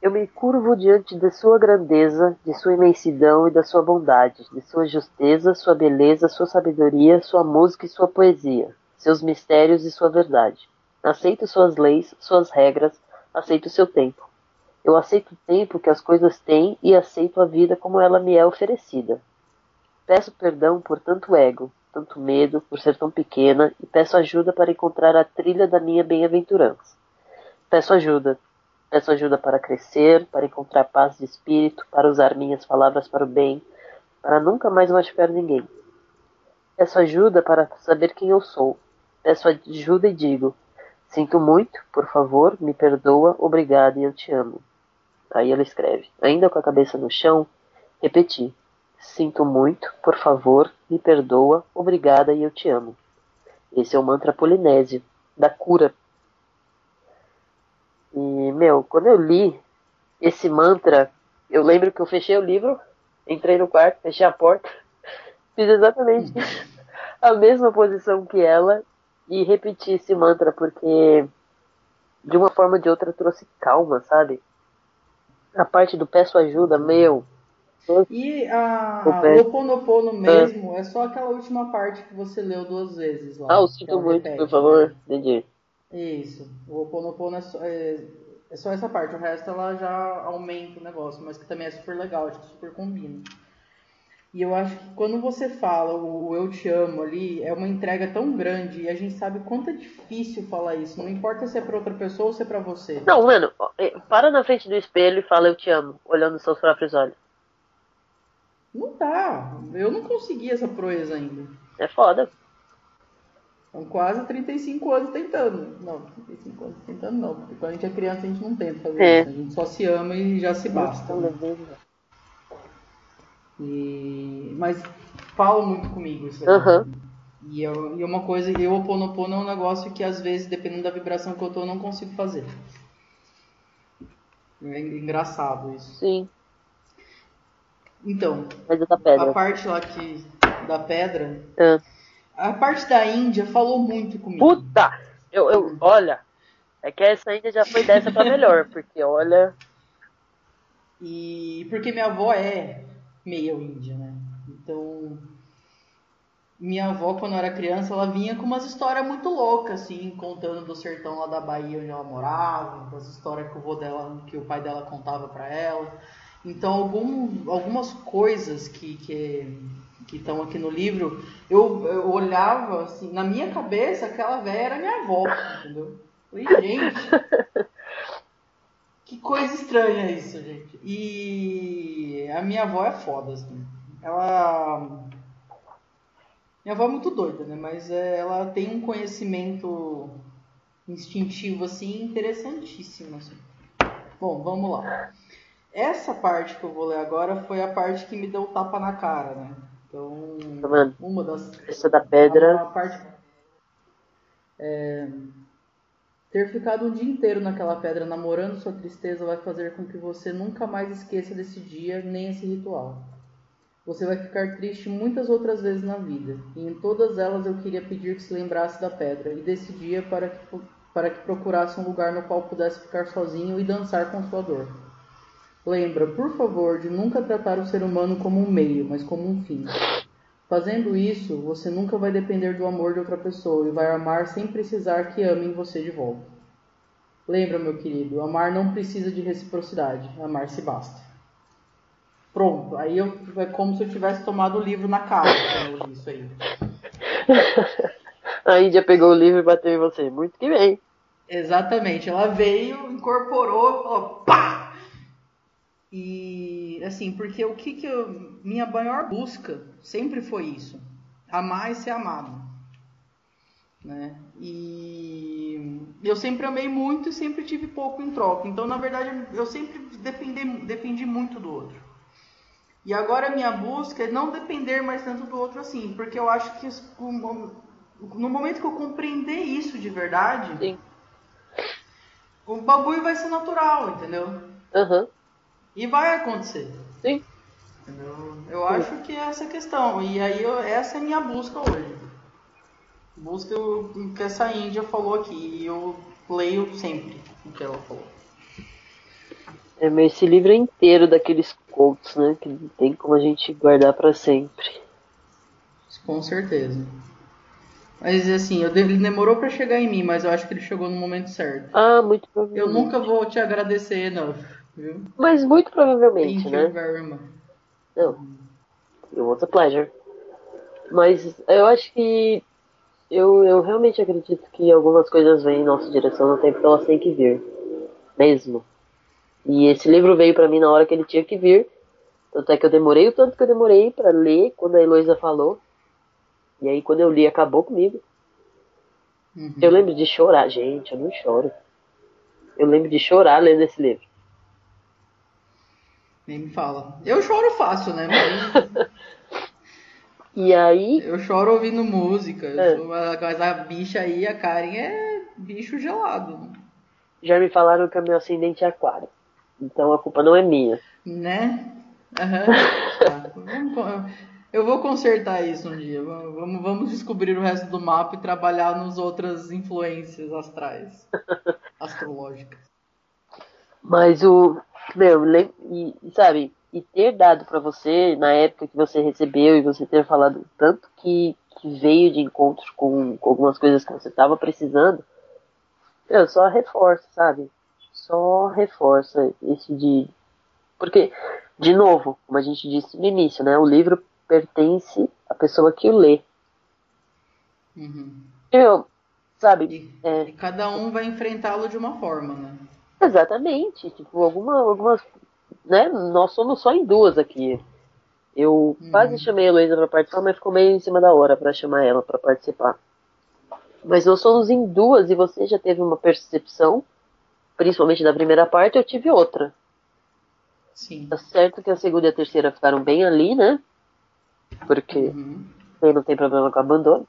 Eu me curvo diante de sua grandeza, de sua imensidão e da sua bondade, de sua justeza, sua beleza, sua sabedoria, sua música e sua poesia, seus mistérios e sua verdade. Aceito suas leis, suas regras, aceito seu tempo. Eu aceito o tempo que as coisas têm e aceito a vida como ela me é oferecida. Peço perdão por tanto ego, tanto medo, por ser tão pequena, e peço ajuda para encontrar a trilha da minha bem-aventurança. Peço ajuda. Peço ajuda para crescer, para encontrar paz de espírito, para usar minhas palavras para o bem, para nunca mais machucar ninguém. Peço ajuda para saber quem eu sou. Peço ajuda e digo: Sinto muito, por favor, me perdoa, obrigado e eu te amo. Aí ela escreve, ainda com a cabeça no chão, repeti: Sinto muito, por favor, me perdoa, obrigada e eu te amo. Esse é o mantra polinésio, da cura. E, meu, quando eu li esse mantra, eu lembro que eu fechei o livro, entrei no quarto, fechei a porta, fiz exatamente a mesma posição que ela e repeti esse mantra porque de uma forma ou de outra trouxe calma, sabe? A parte do peço ajuda, meu. E a o Oponopono mesmo é só aquela última parte que você leu duas vezes lá. Ah, eu sinto muito, repete, por favor. Né? Entendi. Isso. O Oponopono é só, é, é só essa parte. O resto ela já aumenta o negócio, mas que também é super legal, acho que super combina. E eu acho que quando você fala o, eu te amo ali, é uma entrega tão grande e a gente sabe quanto é difícil falar isso. Não importa se é pra outra pessoa ou se é pra você. Não, mano, é, para na frente do espelho e fala eu te amo, olhando seus próprios olhos. Não dá. Eu não consegui essa proeza ainda. É foda. São quase 35 anos tentando. Não, 35 anos tentando não. Porque quando a gente é criança a gente não tenta fazer é. isso. A gente só se ama e já se basta. Né? E... Mas fala muito comigo isso Uhum. E, eu, e uma coisa, eu o Ponopono é um negócio que às vezes, dependendo da vibração que eu tô, eu não consigo fazer. É engraçado isso. Sim. Então, a parte lá que, da pedra, é. a parte da Índia falou muito comigo. Puta! Eu, eu, olha, é que essa Índia já foi dessa pra melhor, porque olha. E porque minha avó é meio índia, né? Então, minha avó, quando eu era criança, ela vinha com umas histórias muito loucas, assim, contando do sertão lá da Bahia onde ela morava, das histórias que o vô dela, que o pai dela contava para ela. Então, algum, algumas coisas que que estão aqui no livro, eu, eu, olhava assim, na minha cabeça, aquela velha era minha avó, entendeu? Falei, gente, que coisa estranha isso, gente. E a minha avó é foda, assim. Ela. Minha avó é muito doida, né? Mas é, ela tem um conhecimento instintivo, assim, interessantíssimo, assim. Bom, vamos lá. Essa parte que eu vou ler agora foi a parte que me deu tapa na cara, né? Então, tá uma das. Essa da pedra. A, parte. É, ter ficado um dia inteiro naquela pedra namorando sua tristeza vai fazer com que você nunca mais esqueça desse dia nem esse ritual. Você vai ficar triste muitas outras vezes na vida, e em todas elas eu queria pedir que se lembrasse da pedra e desse dia para que, para que procurasse um lugar no qual pudesse ficar sozinho e dançar com sua dor. Lembra, por favor, de nunca tratar o ser humano como um meio, mas como um fim. Fazendo isso, você nunca vai depender do amor de outra pessoa e vai amar sem precisar que amem você de volta. Lembra, meu querido, amar não precisa de reciprocidade, amar se basta. Pronto, aí eu, é como se eu tivesse tomado o livro na cara quando eu li isso aí. A Índia pegou o livro e bateu em você. Muito que bem. Exatamente, ela veio, incorporou, falou, pá! E assim, porque o que que eu, minha maior busca sempre foi isso, amar e ser amado, né? E eu sempre amei muito e sempre tive pouco em troca. Então, na verdade, eu sempre dependi, dependi muito do outro. E agora a minha busca é não depender mais tanto do outro assim, porque eu acho que no momento que eu compreender isso de verdade, Sim. o bagulho vai ser natural, entendeu? Aham. E vai acontecer. Sim. Entendeu? Eu acho que é essa questão. E aí eu- essa é a minha busca hoje. Busca o que essa índia falou aqui. E eu leio sempre o que ela falou. É, mas esse livro é inteiro daqueles quotes, né? Que não tem como a gente guardar pra sempre. Com certeza. Mas assim, eu ele demorou pra chegar em mim, mas eu acho que ele chegou no momento certo. Ah, muito Eu provavelmente. nunca vou te agradecer, não. Viu? Mas muito provavelmente, Thank né? you very much. Não. It was a pleasure. Mas eu acho que eu, eu realmente acredito que algumas coisas vêm em nossa direção no tempo que elas têm que vir. Mesmo. E esse livro veio pra mim na hora que ele tinha que vir. Tanto é que eu demorei o tanto que eu demorei pra ler quando a Heloísa falou. E aí quando eu li acabou comigo. Uhum. Eu lembro de chorar, gente, eu não choro. Eu lembro de chorar lendo esse livro. Nem me fala. Eu choro fácil, né? Mas E aí, eu choro ouvindo música. É. sou- Mas a bicha aí, a Karen, é bicho gelado. já me falaram que é meu ascendente é aquário. Então a culpa não é minha. Né? Tá. Con- Eu vou consertar isso um dia. Vamos, vamos- vamos descobrir o resto do mapa e trabalhar nas outras influências astrais. Astrológicas. Mas o. Meu, e, sabe, e ter dado pra você na época que você recebeu e você ter falado tanto que, que veio de encontro com, com algumas coisas que você tava precisando, eu só reforça, sabe? Só reforça esse de. Porque, de novo, como a gente disse no início, né? O livro pertence à pessoa que o lê. Uhum. Eu, sabe? E, É. e cada um vai enfrentá-lo de uma forma, né? Exatamente. Tipo, alguma, algumas. Né? Nós somos só em duas aqui. Eu Uhum. quase chamei a Heloísa pra participar, mas ficou meio em cima da hora pra chamar ela pra participar. Mas nós somos em duas e você já teve uma percepção, principalmente da primeira parte, eu tive outra. Sim. Tá certo que a segunda e a terceira ficaram bem ali, né? Porque Uhum. não tem problema com abandono,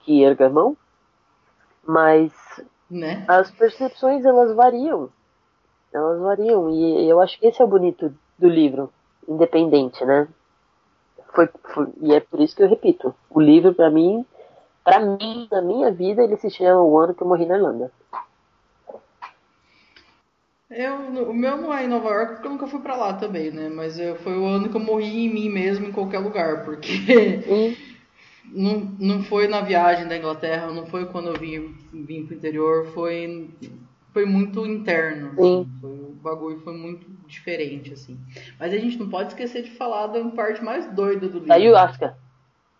que erga a mão. Mas Né? as percepções elas variam. Elas variam e eu acho que esse é o bonito do livro, independente, né? Foi, foi- e é por isso que eu repito, o livro pra mim, para mim, na minha vida, ele se chama O Ano que eu morri na Irlanda. Eu, o meu não é em Nova York porque eu nunca fui pra lá também, né? Mas eu, foi o ano que eu morri em mim mesmo em qualquer lugar, porque não, não foi na viagem da Inglaterra, não foi quando eu vim, vim pro interior, foi, foi muito interno. assim. Sim. Foi, o bagulho foi muito diferente, assim. Mas a gente não pode esquecer de falar da parte mais doida do livro. ayahuasca.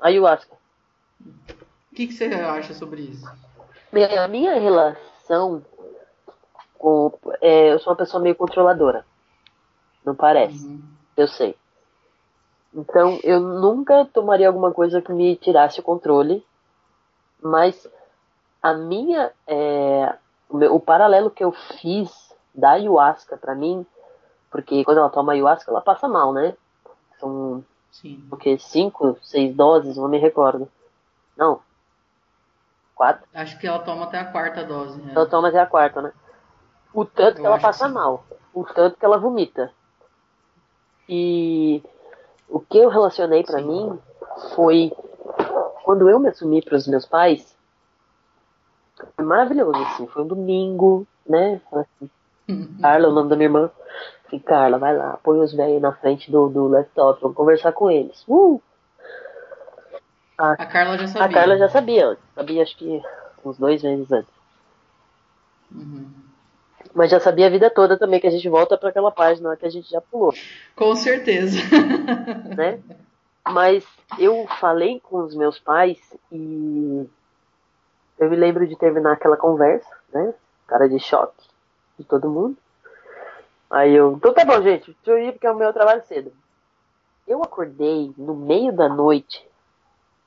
Ayahuasca. O que, que você acha sobre isso? Minha- A minha relação com. é, eu sou uma pessoa meio controladora. Não parece. Uhum. Eu sei. Então, eu nunca tomaria alguma coisa que me tirasse o controle, mas a minha, é, o, meu- o paralelo que eu fiz da ayahuasca pra mim, porque quando ela toma ayahuasca, ela passa mal, né? São, Sim. o quê? Cinco, seis doses, não me recordo. Não. Quatro? Acho que ela toma até a quarta dose. né? Ela toma até a quarta, né? O tanto Eu que ela que passa sim. mal. O tanto que ela vomita. E o que eu relacionei pra Sim. mim foi quando eu me assumi para os meus pais. Foi maravilhoso, assim. Foi um domingo, né? Assim, Carla, o nome da minha irmã. Falei, Carla, vai lá, põe os velhos na frente do, do laptop, vamos conversar com eles. Uh! A Carla já sabia. A Carla já sabia antes. Sabia, acho que uns dois meses antes. Uhum. Mas já sabia a vida toda também que a gente volta para aquela página que a gente já pulou, Com certeza. né? Mas eu falei com os meus pais e eu me lembro de terminar aquela conversa, né? Cara de choque de todo mundo. Aí eu, então tá bom, gente, deixa eu ir porque é o meu trabalho cedo. Eu acordei no meio da noite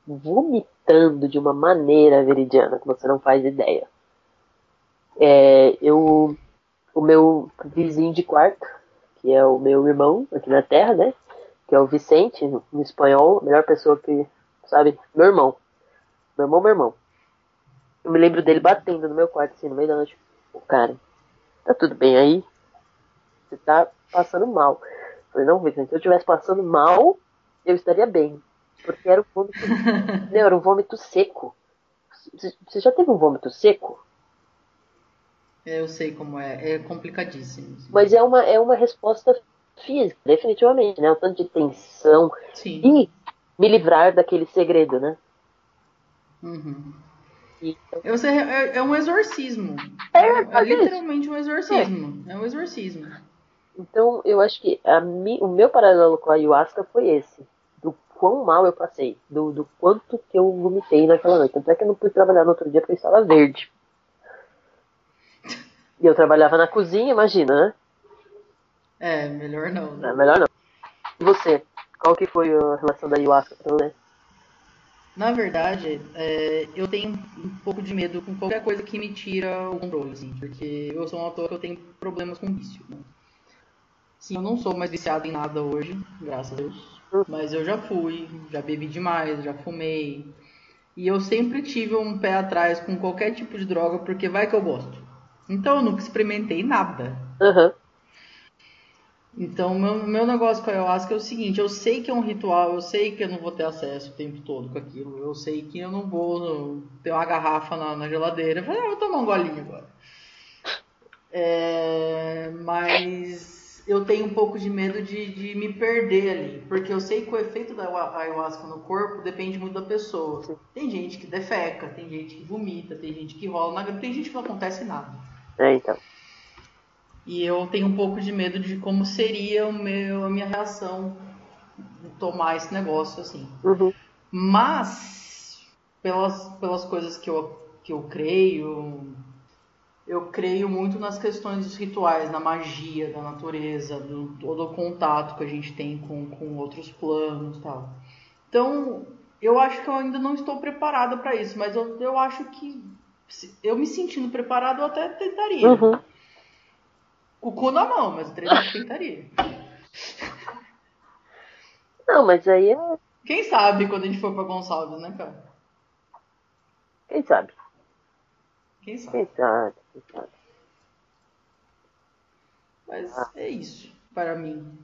vomitando de uma maneira veridiana que você não faz ideia. É, eu, o meu vizinho de quarto, que é o meu irmão aqui na Terra, né? Que é o Vicente, no espanhol, a melhor pessoa que, sabe, meu irmão. Meu irmão, meu irmão. Eu me lembro dele batendo no meu quarto, assim, no meio da noite. O cara, tá tudo bem aí? Você tá passando mal. Eu falei, não, Vicente, se eu estivesse passando mal, eu estaria bem. Porque era um vômito. não, era um vômito seco. Você já teve um vômito seco? É, eu sei como é. É complicadíssimo. Mas é uma, é uma resposta física, definitivamente, né? Um tanto de tensão. Sim. E me livrar daquele segredo, né? Uhum. É, é um exorcismo. É, É, vezes. literalmente um exorcismo. É. um exorcismo. então, eu acho que a mi, o meu paralelo com a ayahuasca foi esse. Do quão mal eu passei. Do, do quanto que eu vomitei naquela noite. Tanto é que eu não pude trabalhar no outro dia porque estava verde. E eu trabalhava na cozinha, imagina, né? É, melhor não. né? Não, melhor não. E você? Qual que foi a relação da ayahuasca pra você? Na verdade, é, eu tenho um pouco de medo com qualquer coisa que me tira o controle, assim, porque eu sou uma pessoa que eu tenho problemas com vício. Né? Sim, eu não sou mais viciado em nada hoje, graças a Deus. Mas eu já fui, já bebi demais, já fumei. E eu sempre tive um pé atrás com qualquer tipo de droga, porque vai que eu gosto. Então eu nunca experimentei nada. Aham. Então, meu, meu negócio com a ayahuasca é o seguinte: eu sei que é um ritual, eu sei que eu não vou ter acesso o tempo todo com aquilo, eu sei que eu não vou ter uma garrafa na, na geladeira e falar, ah, vou tomar um golinho agora. É, mas eu tenho um pouco de medo de, de me perder ali, porque eu sei que o efeito da ayahu- ayahuasca no corpo depende muito da pessoa. Tem gente que defeca, tem gente que vomita, tem gente que rola, na- tem gente que não acontece nada. É, então. E eu tenho um pouco de medo de como seria o meu, a minha reação tomar esse negócio assim. Uhum. Mas, pelas, pelas coisas que eu, que eu creio, eu creio muito nas questões dos rituais, na magia da natureza, do todo o contato que a gente tem com, com outros planos tal. Então, eu acho que eu ainda não estou preparada para isso, mas eu, eu acho que eu me sentindo preparado, eu até tentaria. Uhum. O cu na mão, mas eu tre- tentaria. Não, mas aí é. Quem sabe quando a gente for pra Gonçalves, né, cara? Quem sabe? Quem sabe? Quem sabe? Quem sabe? Mas é isso para mim.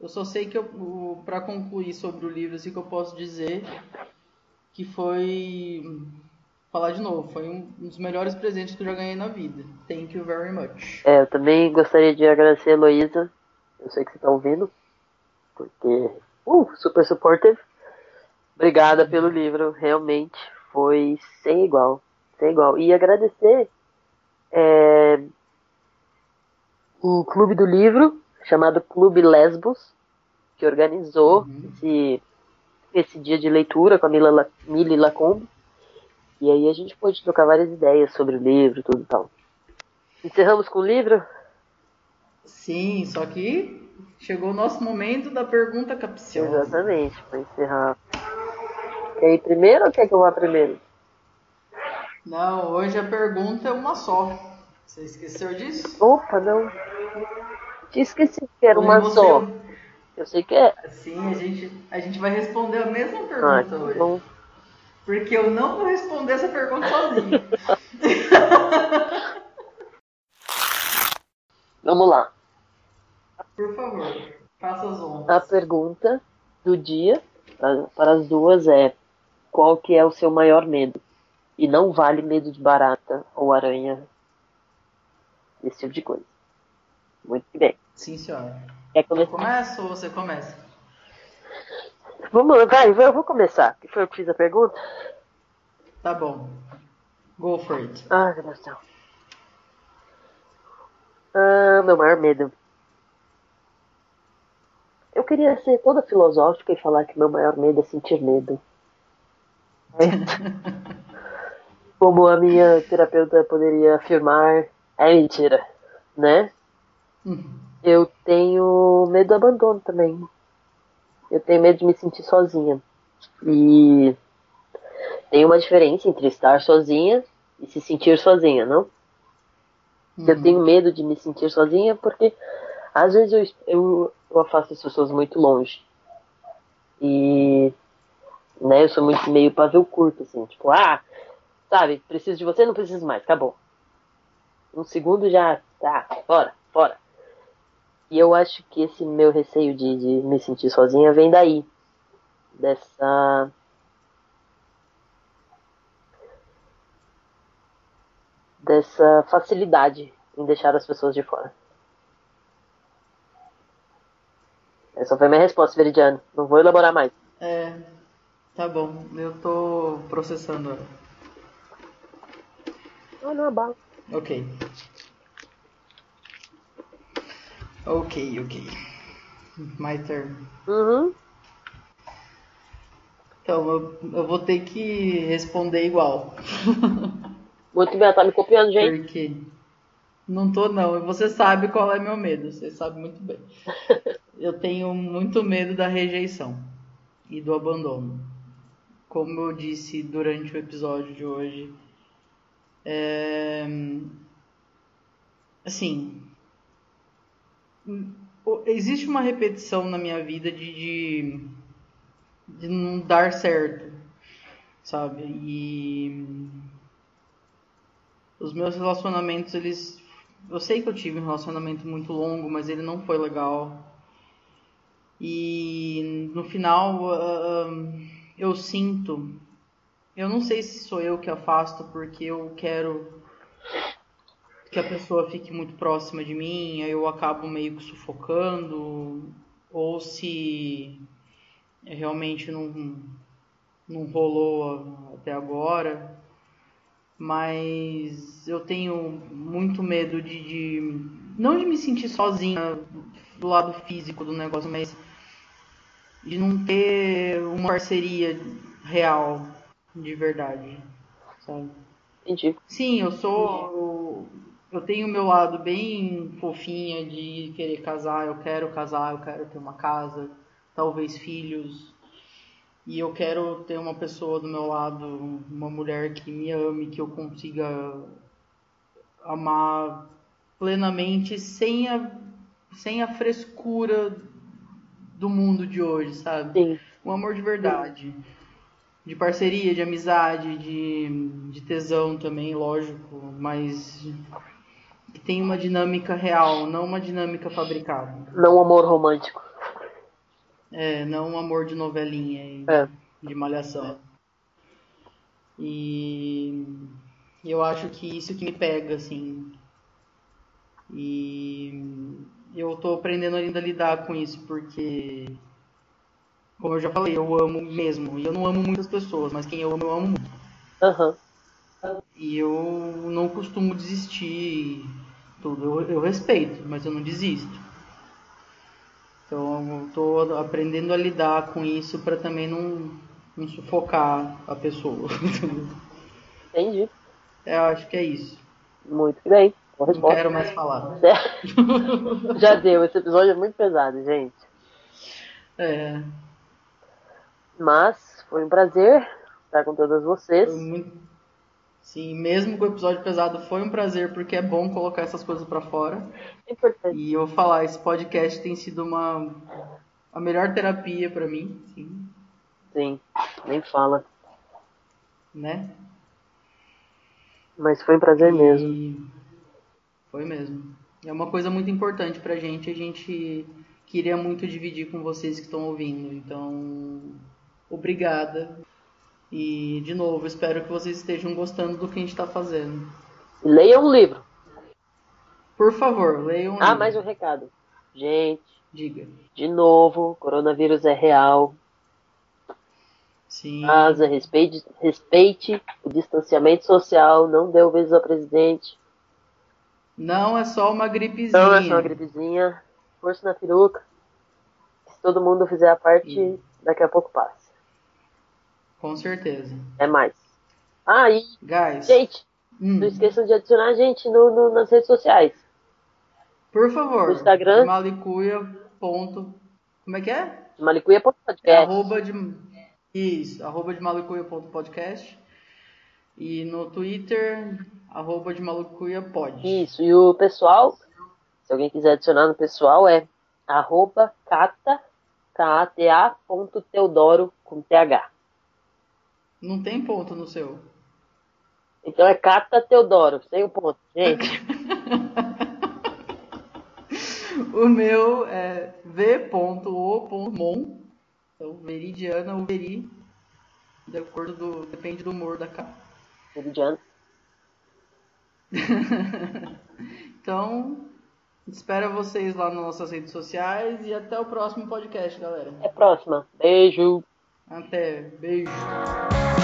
Eu só sei que eu, o- pra concluir sobre o livro, assim que eu posso dizer que foi falar de novo, foi um dos melhores presentes que eu já ganhei na vida. Thank you very much. É, eu também gostaria de agradecer a Heloísa. Eu sei que você tá ouvindo. Porque. Uh, super supportive. Obrigada pelo livro. Realmente foi sem igual. Sem igual. E agradecer é, o Clube do Livro, chamado Clube Lesbos, que organizou Uhum. esse, esse dia de leitura com a Mila, La- Mili Lacombe. E aí a gente pôde trocar várias ideias sobre o livro, tudo e tal. Encerramos com o livro? Sim, só que chegou o nosso momento da pergunta capciosa. Exatamente, para encerrar. Quer ir primeiro ou quer que eu vá primeiro? Não, hoje a pergunta é uma só. Você esqueceu disso? Opa, não. Tinha esquecido que era uma você- só. Eu sei que é. Sim, a gente, a gente vai responder a mesma Ah, pergunta que hoje. bom. Porque eu não vou responder essa pergunta sozinho. Vamos lá. Por favor, faça as A honras. pergunta do dia para, as duas é qual que é o seu maior medo? E não vale medo de barata ou aranha. Esse tipo de coisa. Muito bem. Sim, senhora. Quer Eu começar? começo ou você começa? Vamos lá, vai, eu vou começar. Que foi eu que fiz a pergunta? Tá bom. Go for it. Ah, meu Deus do céu. Ah, meu maior medo. Eu queria ser toda filosófica e falar que meu maior medo é sentir medo. Como a minha terapeuta poderia afirmar, é mentira, né? Hum, Eu tenho medo do abandono também. Eu tenho medo de me sentir sozinha. E tem uma diferença entre estar sozinha e se sentir sozinha, não? Eu uhum. tenho medo de me sentir sozinha porque às vezes eu, eu, eu afasto as pessoas muito longe. E né, eu sou muito meio pavio curto, assim, tipo, ah, sabe, preciso de você, não preciso mais, acabou. Um segundo já, tá, fora, fora. E eu acho que esse meu receio de, de me sentir sozinha vem daí. Dessa. Dessa facilidade em deixar as pessoas de fora. Essa foi minha resposta, Veridiano. Não vou elaborar mais. É, tá bom. Eu tô processando. Não, não abala. Ok. Ok, ok. My turn. Uhum. Então, eu, eu vou ter que responder igual. Muito bem, tá me copiando, gente. Porque não tô não. Você sabe qual é meu medo, você sabe muito bem. Eu tenho muito medo da rejeição e do abandono. Como eu disse durante o episódio de hoje, é... assim, existe uma repetição na minha vida de, de, de não dar certo, sabe? E os meus relacionamentos, eles. Eu sei que eu tive um relacionamento muito longo, mas ele não foi legal. E no final uh, eu sinto. Eu não sei se sou eu que afasto porque eu quero que a pessoa fique muito próxima de mim, aí eu acabo meio que sufocando, ou se realmente não, não rolou até agora. Mas eu tenho muito medo de, de não de me sentir sozinha do lado físico do negócio, mas de não ter uma parceria real, de verdade, sabe? Entendi. Sim, eu sou eu tenho o meu lado bem fofinha de querer casar, eu quero casar, eu quero ter uma casa, talvez filhos. E eu quero ter uma pessoa do meu lado, uma mulher que me ame, que eu consiga amar plenamente sem a, sem a frescura do mundo de hoje, sabe? Sim. Um amor de verdade. De parceria, de amizade, de, de tesão também, lógico, mas que tem uma dinâmica real, não uma dinâmica fabricada. Não amor romântico. É, não um amor de novelinha e É. de malhação. E eu acho que isso que me pega, assim. E eu tô aprendendo ainda a lidar com isso, porque, como eu já falei, eu amo mesmo. E eu não amo muitas pessoas, mas quem eu amo, eu amo muito. Aham. E eu não costumo desistir tudo. Eu, eu respeito, mas eu não desisto. Então eu tô aprendendo a lidar com isso para também não, não sufocar a pessoa. Entendi. eu acho que é isso. Muito bem. Boa Não quero mais falar. Já deu. Esse episódio é muito pesado, gente. É, Mas foi um prazer estar com todas vocês. foi muito. Sim, mesmo com o episódio pesado, foi um prazer, porque é bom colocar essas coisas para fora. É importante. E eu vou falar, esse podcast tem sido uma a melhor terapia para mim, sim, Sim. Nem fala. né? Mas foi um prazer mesmo. E foi mesmo. É uma coisa muito importante pra gente, a gente queria muito dividir com vocês que estão ouvindo. Então, obrigada. E de novo, espero que vocês estejam gostando do que a gente está fazendo. E leia um livro. Por favor, leiam. Ah, aí. mais um recado. Gente, Diga. de novo, coronavírus é real. Sim. Casa, respeite, respeite o distanciamento social, não dê ouvidos ao presidente. Não é só uma gripezinha. Não é só uma gripezinha. Força na peruca. Se todo mundo fizer a parte, Sim. daqui a pouco passa. Com certeza. É mais. Ah, e, Guys, gente, hum, não esqueçam de adicionar a gente no, no- nas redes sociais. por favor. no Instagram. Malicuia. Ponto. Como é que é? Malicuia podcast. É arroba de. Isso, arroba de malucuia.podcast. E no Twitter, arroba de malucuia pod. Isso, e o pessoal, se alguém quiser adicionar no pessoal, é arroba cata, K-A-T-A.teodoro com T-H. Não tem ponto no seu. Então é Cata Teodoro, sem o ponto, gente. o meu é v.o.mon. Então, veridiana ou veri. De acordo do. Depende do humor da capa. Veridiana. então, espero vocês lá nas nossas redes sociais e até o próximo podcast, galera. Até a próxima. Beijo. Até. Beijo.